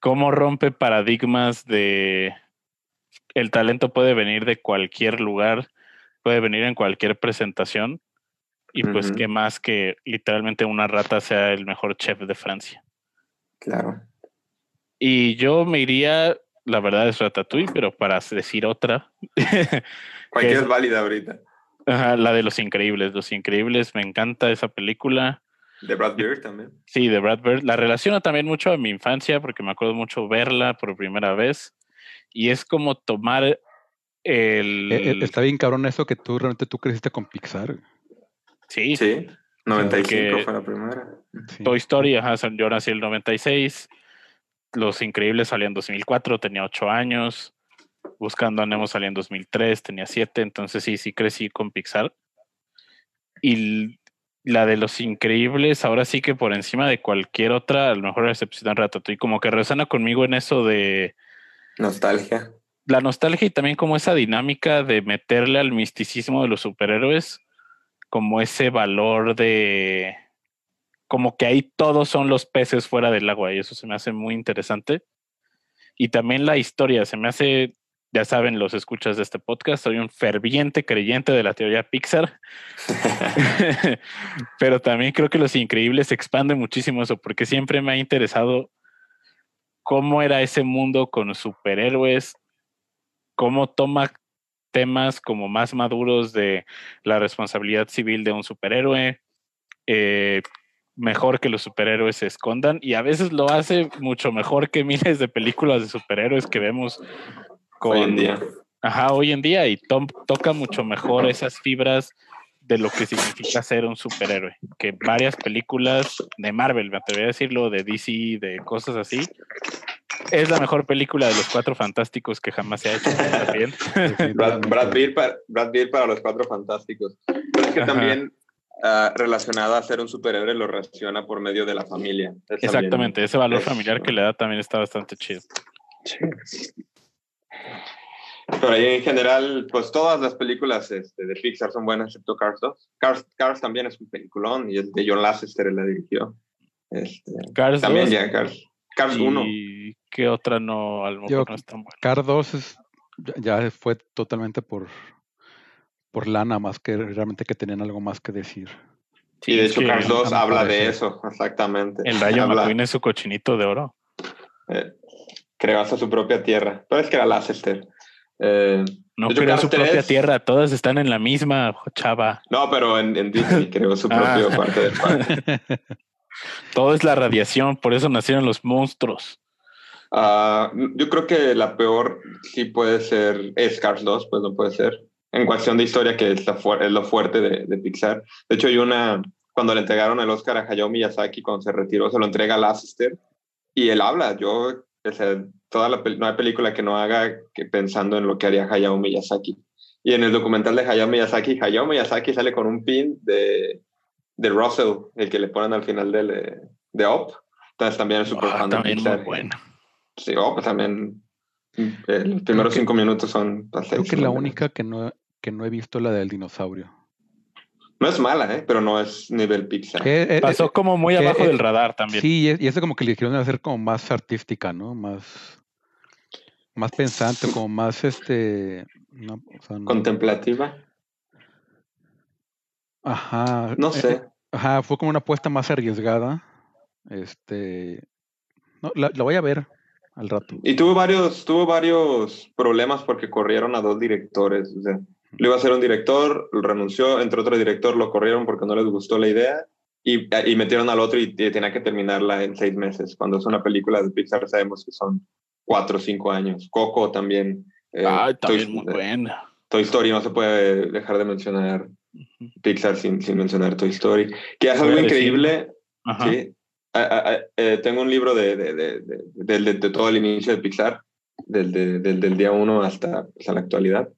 cómo rompe paradigmas de el talento puede venir de cualquier lugar, puede venir en cualquier presentación. Y pues Ujú. qué más que literalmente una rata sea el mejor chef de Francia. Claro. Y yo me iría, la verdad es Ratatouille, pero para decir otra, Cualquiera es- es válida ahorita. ajá, la de Los Increíbles. Los Increíbles, me encanta esa película. De Brad Bird también. Sí, de Brad Bird. La relaciono también mucho a mi infancia porque me acuerdo mucho verla por primera vez. Y es como tomar el... Eh, eh, está bien cabrón eso que tú realmente tú creciste con Pixar. sí, Sí. 95 Porque- fue la primera. Sí. Toy Story, ajá, yo nací en el 96. Los Increíbles salió en 2004, tenía 8 años. Buscando a Nemo salió en 2003, tenía 7. Entonces sí, sí crecí con Pixar. Y la de Los Increíbles, ahora sí que por encima de cualquier otra, a lo mejor excepción de Ratatouille, como que resuena conmigo en eso de Nostalgia. la nostalgia y también como esa dinámica de meterle al misticismo de los superhéroes, como ese valor de como que ahí todos son los peces fuera del agua y eso se me hace muy interesante. Y también la historia, se me hace, ya saben los escuchas de este podcast, soy un ferviente creyente de la teoría Pixar, pero también creo que Los Increíbles expande muchísimo eso, porque siempre me ha interesado cómo era ese mundo con superhéroes, cómo toma temas como más maduros de la responsabilidad civil de un superhéroe, eh, mejor que los superhéroes se escondan y a veces lo hace mucho mejor que miles de películas de superhéroes que vemos con Hoy en día. Ajá, hoy en día y tom- toca mucho mejor esas fibras de lo que significa ser un superhéroe, que varias películas de Marvel, me atrevería a decirlo, de DC, de cosas así. Es la mejor película de los cuatro fantásticos que jamás se ha hecho también. Brad, Brad Pitt para, Brad Pitt para los cuatro fantásticos. Pero es que Ajá. también ah, relacionado a ser un superhéroe lo relaciona por medio de la familia. Es también- Exactamente, ese valor es- familiar que le da también está bastante chido. Pero ahí en general, pues todas las películas este, de Pixar son buenas, excepto Cars 2. Cars, Cars también es un peliculón y es de John Lasseter, él la dirigió. Este, Cars también 2, ya Cars. Cars 1. y qué otra no, a lo mejor Yo- no es tan buena. Car 2 es- ya, fue totalmente por, por lana, más que realmente que tenían algo más que decir. Y de hecho que Cars 2 a mi habla de eso, exactamente. El Rayo Habla- McQueen es su cochinito de oro. eh, creó hasta su propia tierra. Pero es que era Lasseter. Eh, No hecho, creó Cars su propia 3 tierra, todas están en la misma chava. no, pero en, en Disney creó su propio Ah. parte del parque. Todo es la radiación, por eso nacieron los monstruos. Ah, yo creo que la peor sí puede ser es Cars 2, pues no puede ser. En cuestión de historia, que es, la fuer- es lo fuerte de, de Pixar. De hecho, hay una, cuando le entregaron el Oscar a Hayao Miyazaki, cuando se retiró, se lo entrega a Lasseter y él habla. Yo, o sea, toda la, no hay película que no haga que pensando en lo que haría Hayao Miyazaki. Y en el documental de Hayao Miyazaki, Hayao Miyazaki sale con un pin de, de Russell, el que le ponen al final del, eh, de Up. Entonces también es súper Ah, fan de también muy Pixar. bueno. Sí, oh, pues también eh, los primeros que- cinco minutos son Creo que la única que no, que no he visto es la del dinosaurio. No es mala, ¿eh? pero no es nivel Pixar. Que, eh, Pasó eh, como muy que, abajo eh, del radar también. Sí, y es- y eso como que le dijeron hacer como más artística, ¿no? Más, más pensante, como más este. No, o sea, no- Contemplativa. ajá. No eh, sé. eh, Ajá, fue como una apuesta más arriesgada. Este. No, la, la voy a ver al rato. Y tuvo varios, tuvo varios problemas porque corrieron a dos directores. O sea, lo iba a hacer un director, renunció, entró otro director, lo corrieron porque no les gustó la idea y, y metieron al otro y, y tenía que terminarla en seis meses. Cuando es una película de Pixar sabemos que son cuatro o cinco años. Coco también. eh, Ay, también Toy- muy buena. Toy Story no se puede dejar de mencionar Pixar sin, sin mencionar Toy Story. Que es algo a increíble. Sí. Ah, ah, ah, eh, tengo un libro de, de, de, de- todo el inicio de Pixar, del, de- del, del día uno hasta, hasta la actualidad.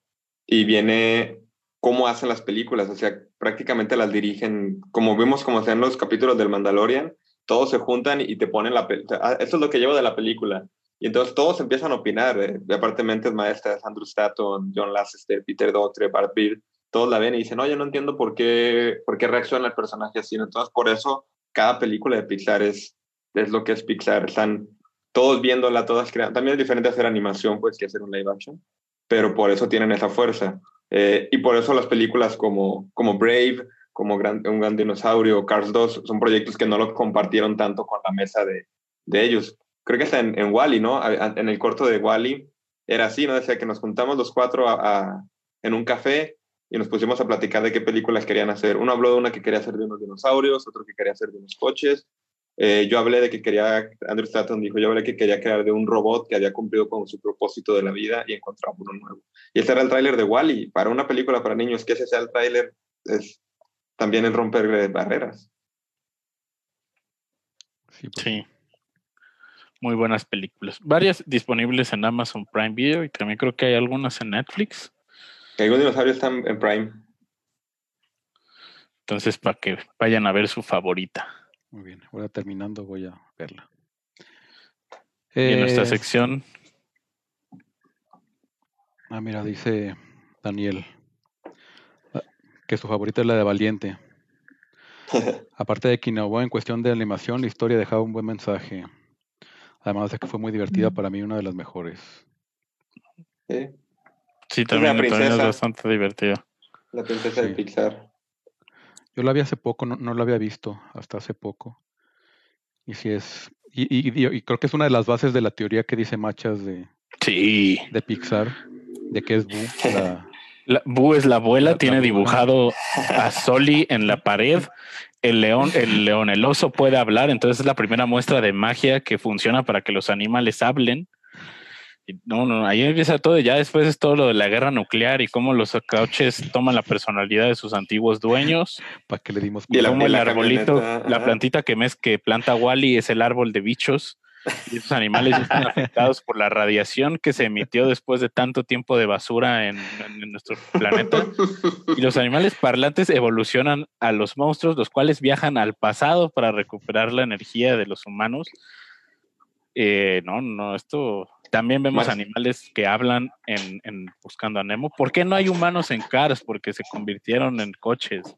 Y viene cómo hacen las películas. O sea, prácticamente las dirigen, como vimos como sean los capítulos del Mandalorian, todos se juntan y te ponen la película. Esto es lo que llevo de la película. Y entonces todos empiezan a opinar. Eh. Aparte, mentes maestras, Andrew Stanton, John Lasseter, Peter Dotre, Bart Beard, todos la ven y dicen, no, yo no entiendo por qué, por qué reacciona el personaje así. Entonces, por eso cada película de Pixar es, es lo que es Pixar. Están todos viéndola, todas creando. También es diferente hacer animación pues, que hacer un live action, pero por eso tienen esa fuerza. Eh, y por eso las películas como, como Brave, como Un Gran Dinosaurio, Cars 2, son proyectos que no lo compartieron tanto con la mesa de, de ellos. Creo que está en, en Wally, ¿no? En el corto de Wally era así, ¿no? Decía que nos juntamos los cuatro a, en un café y nos pusimos a platicar de qué películas querían hacer. Uno habló de una que quería hacer de unos dinosaurios, otro que quería hacer de unos coches. Eh, yo hablé de que quería, Andrew Stanton dijo, yo hablé que quería crear de un robot que había cumplido con su propósito de la vida y encontraba uno nuevo. Y ese era el tráiler de Wally. Para una película para niños, que ese sea el tráiler es también el romper barreras. Sí. Pues. sí. Muy buenas películas. Varias disponibles en Amazon Prime Video y también creo que hay algunas en Netflix. Algún dinosaurio está en Prime. Entonces, para que vayan a ver su favorita. Muy bien, ahora terminando voy a verla. y en nuestra eh, sección. Ah, mira, dice Daniel ah, que su favorita es la de Valiente. Aparte de que innovó en cuestión de animación, la historia dejaba un buen mensaje. Además de que fue muy divertida, para mí una de las mejores. Sí. Sí, también, es bastante divertida. La princesa de Pixar. Yo la vi hace poco, no, no la había visto hasta hace poco. Y sí es. Y, y, creo que es una de las bases de la teoría que dice Machas de, sí. de Pixar, de que es Boo. La, Boo es la abuela, tiene dibujado a Soli en la pared. El león, el león, el oso puede hablar, entonces es la primera muestra de magia que funciona para que los animales hablen. No, no, ahí empieza todo. Ya después es todo lo de la guerra nuclear y cómo los cauches toman la personalidad de sus antiguos dueños. ¿Para que le dimos? Y como el arbolito, la plantita que mes que planta Wally es el árbol de bichos. Y esos animales están afectados por la radiación que se emitió después de tanto tiempo de basura en, nuestro planeta. Y los animales parlantes evolucionan a los monstruos, los cuales viajan al pasado para recuperar la energía de los humanos. Eh, no, no, esto también vemos animales que hablan en, Buscando a Nemo. ¿Por qué no hay humanos en Cars? Porque se convirtieron en coches.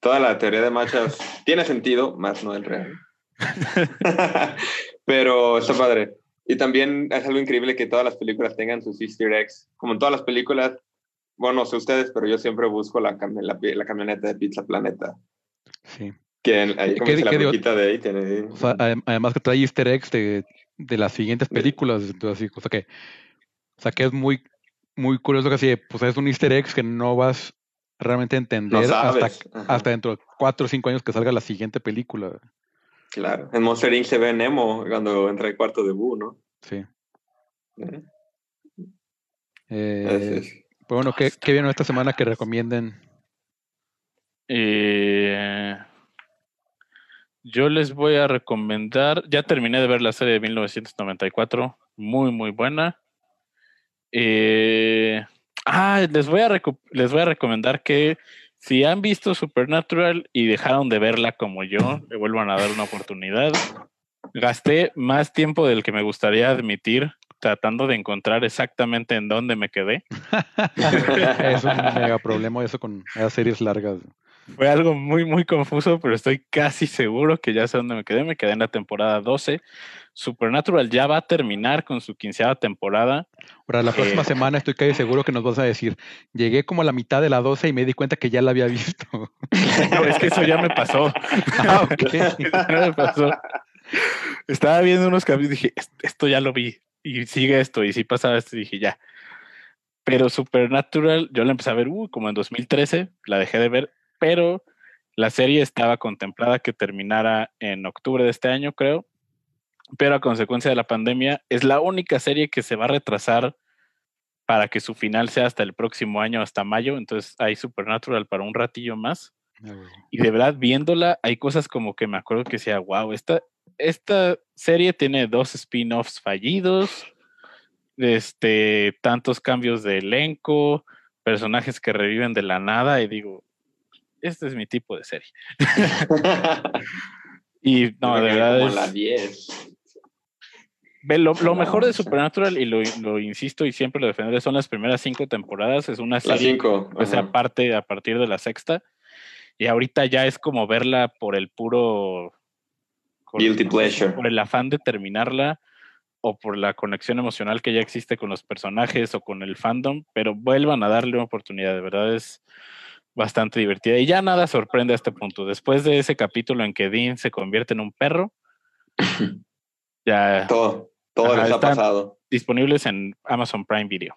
Toda la teoría de machas tiene sentido, más no el real. Pero está padre. Y también es algo increíble que todas las películas tengan sus easter eggs. Como en todas las películas, bueno, no sé ustedes, pero yo siempre busco la, la, camioneta de Pizza Planeta. Sí. Que ahí como la de ahí tiene... además que trae easter eggs de de las siguientes películas. Entonces, o sea que, o sea que es muy, muy curioso que así, pues es un easter egg que no vas realmente a entender hasta, hasta dentro de cuatro o cinco años que salga la siguiente película. Claro, en Monster Inc. se ve Nemo cuando entra el cuarto de Boo, ¿no? Sí. Eh, pues bueno, ¿qué, ¿qué vieron esta semana que recomienden? Eh, yo les voy a recomendar, ya terminé de ver la serie de 1994, muy, muy buena. Eh, ah, les voy, a les voy a recomendar que si han visto Supernatural y dejaron de verla como yo, le vuelvan a dar una oportunidad. Gasté más tiempo del que me gustaría admitir tratando de encontrar exactamente en dónde me quedé. es un mega problema eso con las series largas. Fue algo muy, muy confuso, pero estoy casi seguro que ya sé dónde me quedé. Me quedé en la temporada 12. Supernatural ya va a terminar con su quinceava temporada. Para la próxima eh, semana estoy casi seguro que nos vas a decir, llegué como a la mitad de la 12 y me di cuenta que ya la había visto. no, es que eso ya me pasó. Ah, ya me pasó. Estaba viendo unos cambios y dije, esto ya lo vi. Y sigue esto. Y si pasaba esto, dije, ya. Pero Supernatural, yo la empecé a ver uh, como en 2013, la dejé de ver pero la serie estaba contemplada que terminara en octubre de este año, creo, pero a consecuencia de la pandemia es la única serie que se va a retrasar para que su final sea hasta el próximo año, hasta mayo, entonces hay Supernatural para un ratillo más. Ah, y de verdad, viéndola, hay cosas como que me acuerdo que decía, wow, esta, esta serie tiene dos spin-offs fallidos, este, tantos cambios de elenco, personajes que reviven de la nada, y digo, este es mi tipo de serie. y no, de verdad es... Ve, lo, lo mejor de. Supernatural, y lo, lo insisto y siempre lo defenderé, son las primeras cinco temporadas. Es una serie cinco. pues ajá. aparte a partir de la sexta. Y ahorita ya es como verla por el puro Guilty pleasure. por el afán de terminarla o por la conexión emocional que ya existe con los personajes o con el fandom, pero vuelvan a darle una oportunidad, de verdad es bastante divertida. Y ya nada sorprende a este punto. Después de ese capítulo en que Dean se convierte en un perro, ya Todo, todo Ajá, les ha pasado. disponibles en Amazon Prime Video.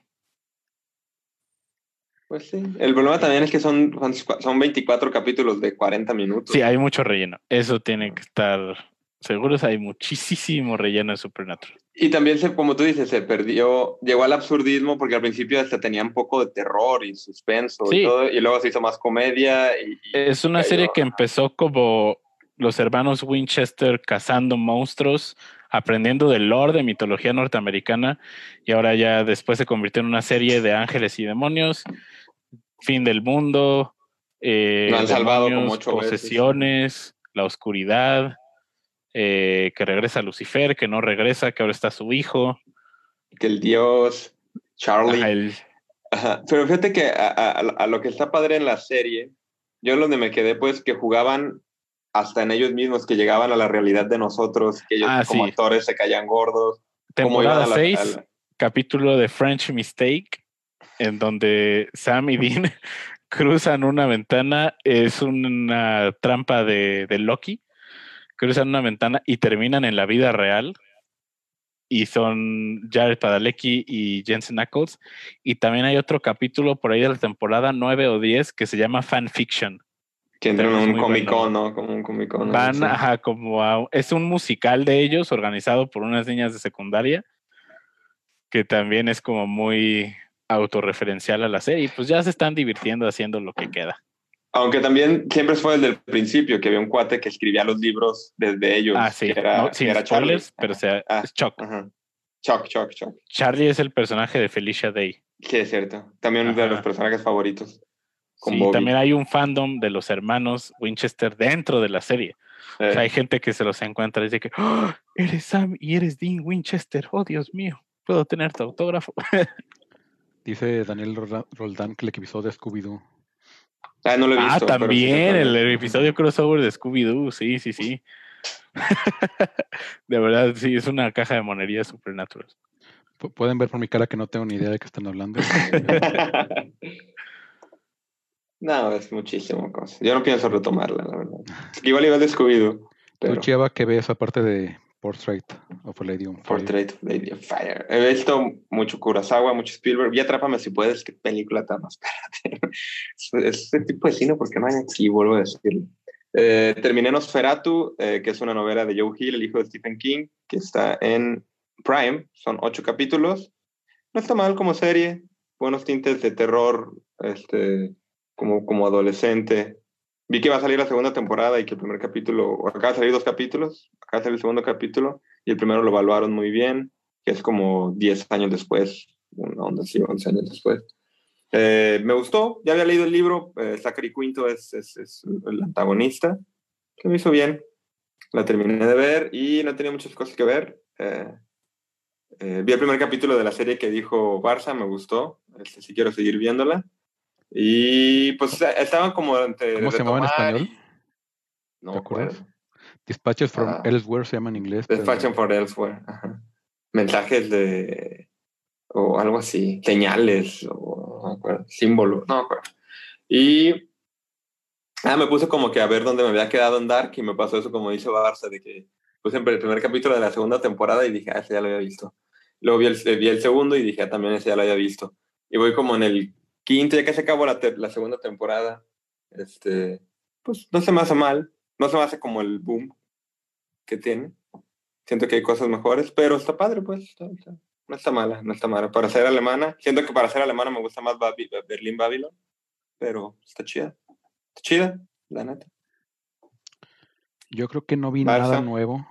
Pues sí. El problema también es que son, son- son 24 capítulos de 40 minutos. Sí, hay mucho relleno. Eso tiene que estar seguros. Hay muchísimo relleno de Supernatural. Y también, se, como tú dices, se perdió, llegó al absurdismo porque al principio hasta tenía un poco de terror y suspenso Sí. y todo, y luego se hizo más comedia. Y, y Es una cayó. serie que empezó como los hermanos Winchester cazando monstruos, aprendiendo del lore de mitología norteamericana, y ahora ya después se convirtió en una serie de ángeles y demonios, fin del mundo, eh, han salvado como ocho veces. posesiones, la oscuridad, eh, que regresa Lucifer, que no regresa, que ahora está su hijo. que el dios Charlie. Ajá, el- Ajá. Pero fíjate que a, a- a lo que está padre en la serie, yo en donde me quedé, pues, que jugaban hasta en ellos mismos, que llegaban a la realidad de nosotros, que ellos Ah, como sí. actores se caían gordos. temporada a la- 6. a la- capítulo de French Mistake, en donde Sam y Dean cruzan una ventana, es una trampa de, de Loki, cruzan una ventana y terminan en la vida real. Y son Jared Padalecki y Jensen Ackles. Y también hay otro capítulo por ahí de la temporada 9 o 10 que se llama Fanfiction. que entran a un Comic Con. ¿no? Como un Comic Con. Van, sí. ajá, como a, es un musical de ellos organizado por unas niñas de secundaria, que también es como muy autorreferencial a la serie. Y pues ya se están divirtiendo haciendo lo que queda. Aunque también siempre fue desde el principio, que había un cuate que escribía los libros desde ellos. Ah, sí, que era, no, que sin era Charlie. spoilers, pero sea, Ah. es Chuck. Ajá. Chuck, Chuck, Chuck. Charlie es el personaje de Felicia Day. Sí, es cierto. También de Ajá. los personajes favoritos. Con Sí, Bobby. también hay un fandom de los hermanos Winchester dentro de la serie. Eh, O sea, hay gente que se los encuentra y dice que "Oh, eres Sam y eres Dean Winchester. Oh, Dios mío, puedo tener tu autógrafo. Dice Daniel Roldán que el episodio de Scooby-Doo. Ah, no lo he Ah, visto. también el, episodio crossover de Scooby-Doo, sí, sí, sí. de verdad, sí, es una caja de monería supernatural. Pu- Pueden ver por mi cara que no tengo ni idea de qué están hablando. no, es muchísimo cosa. Yo no pienso retomarla, la verdad. Igual iba de Scooby-Doo, ¿Tú, pero Chiava, qué ves aparte de Portrait of a Lady on Fire? Portrait of Lady of Fire. He visto mucho Kurosawa, mucho Spielberg. Y Atrápame si puedes, qué película tan más. Espérate. Es ese tipo de cine porque no hay aquí, vuelvo a decirlo. Eh, terminé Nosferatu, eh, que es una novela de Joe Hill, el hijo de Stephen King, que está en Prime. Son ocho capítulos. No está mal como serie. Buenos tintes de terror, este, como, como adolescente. Vi que va a salir la segunda temporada y que el primer capítulo, o acaba de salir dos capítulos, acaba de salir el segundo capítulo, y el primero lo evaluaron muy bien, que es como 10 años después, una onda así, 11 años después. Eh, me gustó, ya había leído el libro, eh, Zachary Quinto es, es, es el antagonista, que me hizo bien. La terminé de ver y no tenía muchas cosas que ver. Eh, eh, vi el primer capítulo de la serie que dijo Barça, me gustó, este, sí quiero seguir viéndola. Y pues estaban como entre ¿Cómo se llamaba en español? y- No ¿Te acuerdas? Dispatches from Ah. Elsewhere se llama en inglés. pero- Dispatching for Elsewhere. ajá. Mensajes de. o algo así. Señales o no símbolos. No acuerdo. Y. Ah, me puse como que a ver dónde me había quedado en Dark y me pasó eso como dice Barça, de que puse el primer capítulo de la segunda temporada y dije, ah, ese ya lo había visto. Luego vi el, vi el segundo y dije, ah, también ese ya lo había visto. Y voy como en el quinto, ya que se acabó la, la segunda temporada. Este, pues no se me hace mal, no se me hace como el boom que tiene. Siento que hay cosas mejores, pero está padre, pues. está- está- no está mala, no está mala. Para ser alemana, siento que para ser alemana me gusta más Babi- Berlín Babylon, pero está chida. Está chida, la neta. Yo creo que no vi Barça. nada nuevo.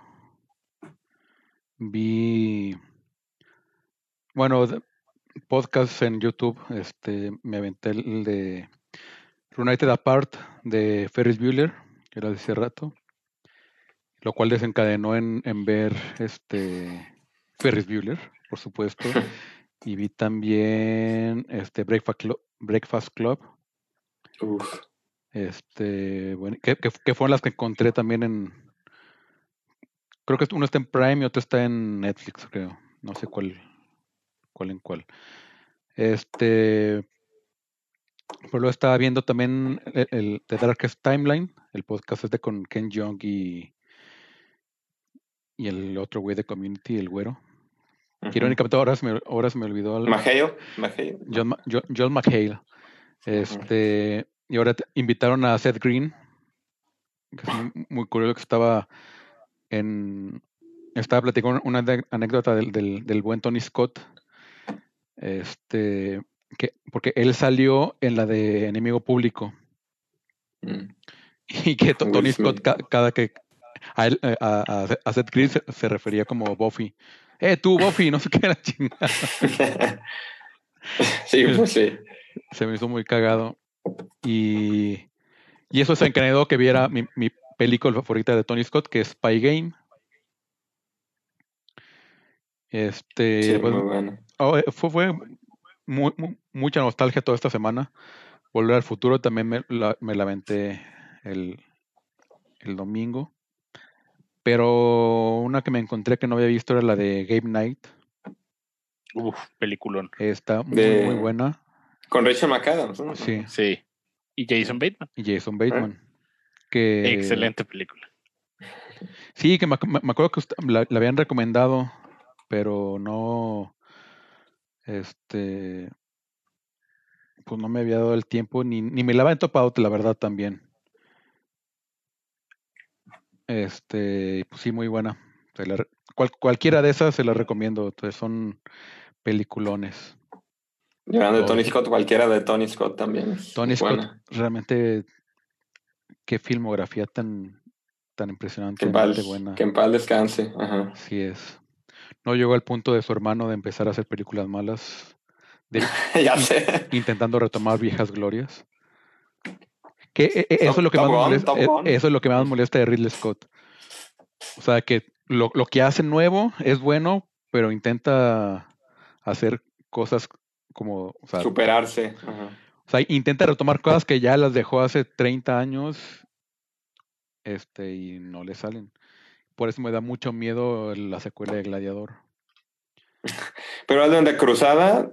Vi. Bueno, podcasts en YouTube. Este, me aventé el de United Apart de Ferris Bueller, que era de hace rato. Lo cual desencadenó en, en ver este Ferris Bueller, por supuesto. y vi también este Breakfast Club, Breakfast Club Uf. este, bueno, que, que- que fueron las que encontré también en, creo que uno está en Prime y otro está en Netflix, creo. No sé cuál, cuál en cuál. Este, pero lo estaba viendo también el, el The Darkest Timeline, el podcast este con Ken Jeong y, y el otro güey de Community, el güero. Que Ujú. irónicamente ahora se me, ahora se me olvidó el- Majeo, Majeo. John, Ma- Jo- John McHale. Este, y ahora te- invitaron a Seth Green, que es muy, curioso que estaba en estaba platicando una anécdota del, del, del buen Tony Scott. Este, que, porque él salió en la de Enemigo Público. Mm. Y que Will Tony Scott, ca- cada que a, él, eh, a, a- a Seth Green se, se refería como Buffy. Eh, tú, Buffy, no sé qué era chingada. sí, pues sí. se me hizo muy cagado. Y, y eso se encadenó que viera mi, mi película favorita de Tony Scott, que es Spy Game. Este, Sí, pues, muy bueno. oh, eh, fue, fue mu- mu- mucha nostalgia toda esta semana. Volver al futuro también me la, me la aventé el, el domingo. Pero una que me encontré que no había visto era la de Game Night. Uf, peliculón. Está muy, De- muy buena. Con Rachel McAdams. ¿no? Sí, Sí. Y Jason Bateman. y Jason Bateman. Que, Excelente película. Sí, que me, me- me acuerdo que usted- la, la habían recomendado, pero no, este, pues no me había dado el tiempo, ni, ni me la habían topado, la verdad, también. Este, pues sí, muy buena. La cual- cualquiera de esas se las recomiendo, entonces son peliculones. Hablando de Tony. Scott, cualquiera de Tony Scott también. Tony Scott, buena. realmente, qué filmografía tan, tan Que en paz, buena. que en paz descanse. Ajá. Así es. No llegó al punto de su hermano de empezar a hacer películas malas, de- ya sé. intentando retomar viejas glorias. Que e- e- eso es lo que más molesta, e- eso es lo que más molesta de Ridley Scott. O sea que lo, lo que hace nuevo es bueno, pero intenta hacer cosas como, o sea, Superarse. Ajá. o sea, intenta retomar cosas que ya las dejó hace 30 años, este, y no le salen. Por eso me da mucho miedo la secuela de Gladiador. Pero el de Cruzada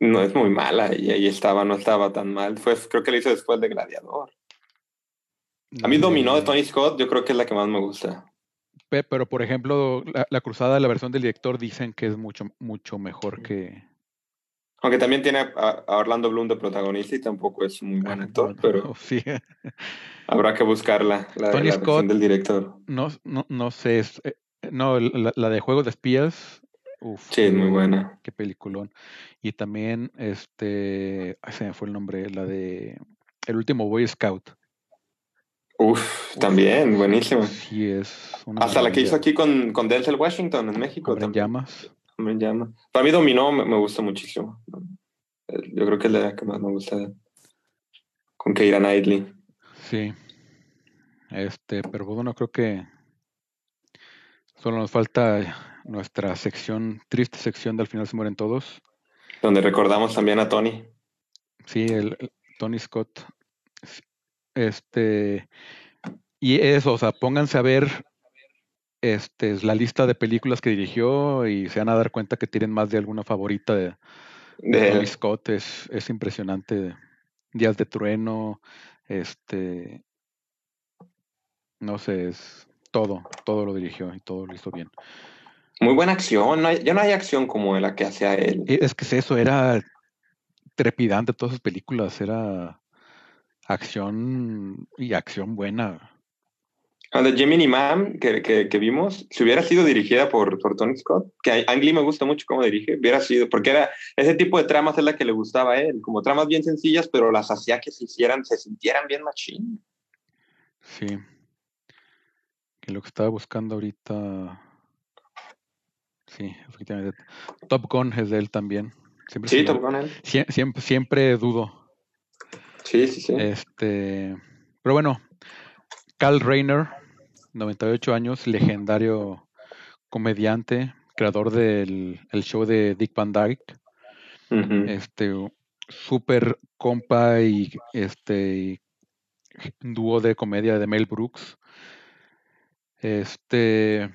no es muy mala y ahí estaba, no estaba tan mal. Fue, creo que lo hizo después de Gladiador. A mí No Dominó de. Tony Scott, yo creo que es la que más me gusta. Pe- Pero, por ejemplo, la, la cruzada, la versión del director, dicen que es mucho, mucho mejor que. Aunque también tiene a, a Orlando Bloom de protagonista y tampoco es un buen actor, pero habrá que buscarla, la, Tony la Scott. del director. no, no, no sé. es- eh, no, la, la de Juego de Espías. Uf, Sí, es muy buena. qué peliculón. Y también, este. ay, se me fue el nombre, la de. El último Boy Scout. Uf, también, buenísima. Sí, es. una Hasta la que hizo aquí con, con Denzel Washington en México. También. llamas. En llama. Para mí Dominó me, me gusta muchísimo. Yo creo que es la que más me gusta. Con Keira Knightley. Sí. Este, pero bueno, creo que solo nos falta nuestra sección, triste sección de al final se mueren todos. Donde recordamos también a Tony. Sí, el, el Tony Scott. Este, y eso, o sea, pónganse a ver este, la lista de películas que dirigió y se van a dar cuenta que tienen más de alguna favorita de, de Tony Scott. Es, es impresionante. Días de trueno, este, no sé, es todo, todo lo dirigió y todo lo hizo bien. muy buena acción. No hay- ya no hay acción como la que hacía él. E- Es que es eso, era trepidante todas sus películas, era acción y acción buena. La de Gemini Man que, que, que vimos, si hubiera sido dirigida por, por Tony Scott, que a Ang Lee me gusta mucho cómo dirige, hubiera sido, porque era ese tipo de tramas es la que le gustaba a él, como tramas bien sencillas, pero las hacía que se hicieran, se sintieran bien machín. Sí. Que lo que estaba buscando ahorita. Sí, efectivamente. Top Gun es de él también. Siempre, Sí, Top Gun él. sie- siempre, siempre dudo. Sí, sí, sí. Este, pero bueno, Carl Reiner, 98 años, legendario comediante creador del el show de Dick Van Dyke. Este, super compa y este dúo de comedia de Mel Brooks. Este,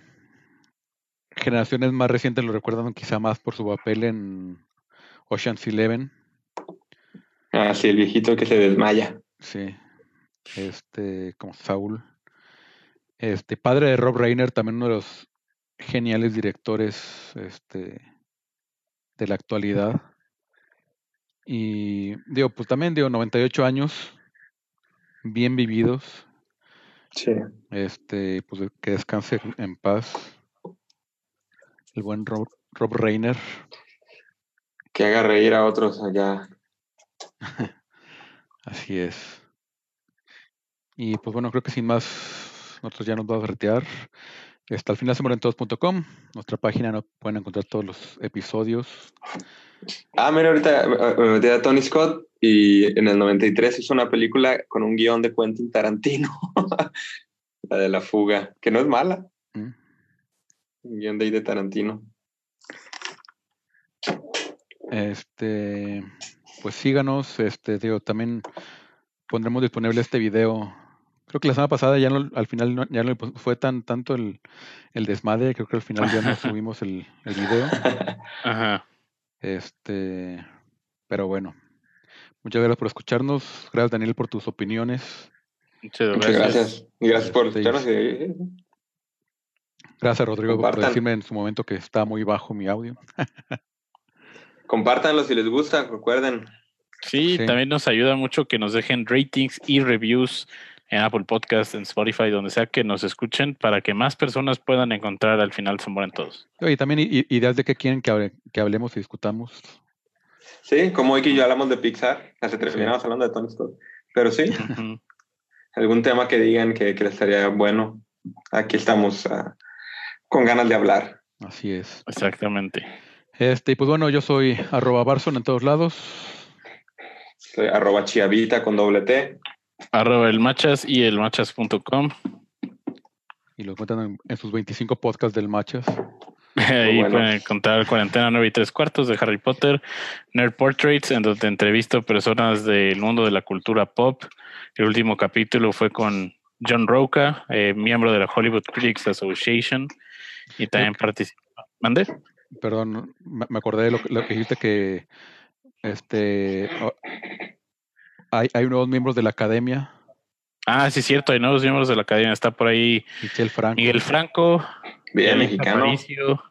generaciones más recientes lo recuerdan quizá más por su papel en Ocean's Eleven. Ah, sí, el viejito que se desmaya. Sí. Este, como Saúl. Este, padre de Rob Reiner, también uno de los geniales directores este, de la actualidad. Y digo, pues también digo, 98 años, bien vividos. Sí. Este, pues que descanse en paz. El buen Rob, Rob Reiner. Que haga reír a otros allá. Así es. Y pues bueno, creo que sin más, nosotros ya nos vamos a retirar. Hasta el final se todos.com, nuestra página no pueden encontrar todos los episodios. Ah, mira, ahorita eh, me metí a Tony Scott y en el 93 hizo una película con un guion de Quentin Tarantino. la de La Fuga, que no es mala. ¿Mm? Un guion de ahí de Tarantino. Este, pues síganos, este, digo, también pondremos disponible este video. Creo que la semana pasada ya no, al final no- ya no fue tan tanto el, el desmadre, creo que al final ya no subimos el, el video. Ajá. Este, pero bueno. Muchas gracias por escucharnos. Gracias Daniel por tus opiniones. Muchas Muchas gracias. gracias. Y gracias por Este, escucharnos. y- Gracias Rodrigo por decirme en su momento que está muy bajo mi audio. Compártanlo si les gusta, recuerden. Sí, Sí. también nos ayuda mucho que nos dejen ratings y reviews en Apple Podcast, en Spotify, donde sea que nos escuchen, para que más personas puedan encontrar al final Se Mueren Todos. Y también ideas de qué quieren que, hable- que hablemos y discutamos. Sí, como hoy que yo hablamos de Pixar, hace terminamos hablando de Tony Scott. Pero sí, algún tema que digan que, que les estaría bueno. Aquí estamos ah, con ganas de hablar. Así es. Exactamente. Este, y pues bueno, yo soy arroba Barson en todos lados. Soy arroba chiavita con doble T. Arroba el machas y el machas.com. Y lo encuentran en, en sus 25 podcasts del Machas. Ahí bueno. pueden encontrar Cuarentena 9 y 3 cuartos de Harry Potter, Nerd Portraits, en donde entrevisto personas del mundo de la cultura pop. El último capítulo fue con John Roca, eh, miembro de la Hollywood Critics Association, y también participa. ¿Mande? Perdón, me acordé de lo, que- lo que dijiste que este hay, hay nuevos miembros de la academia. Ah, sí, cierto, hay nuevos miembros de la academia. Está por ahí Franco. Miguel Franco, Bien, mexicano. Aparicio,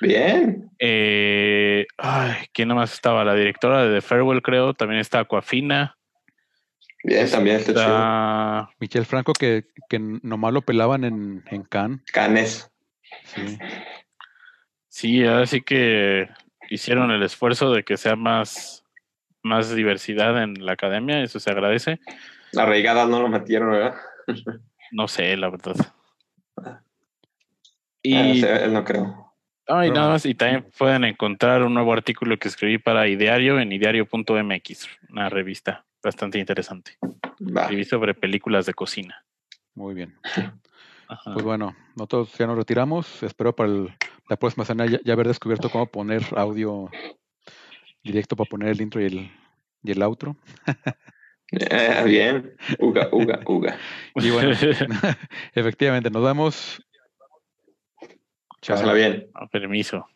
Bien. eh, ay, ¿quién nomás estaba? La directora de The Farewell, creo. También está Aquafina. Bien, también está chido. Está Michelle Franco que, que nomás lo pelaban en, en Cannes. Canes. Sí. Sí, ahora sí que hicieron el esfuerzo de que sea más, más diversidad en la academia, eso se agradece. Arraigadas no lo metieron, ¿verdad? No sé, la verdad. Ah, Y, no sé, él no creo. ay, Pero- nada más, y también pueden encontrar un nuevo artículo que escribí para Ideario en ideario.mx, una revista bastante interesante. Va. Escribí sobre películas de cocina. Muy bien. Ajá. Pues bueno, nosotros ya nos retiramos. Espero para el- la próxima semana ya, ya haber descubierto cómo poner audio directo para poner el intro y el, y el outro. Eh, bien. Uga, uga, uga. Y bueno, efectivamente, nos vemos. Chao. Bien. Ah, Permiso.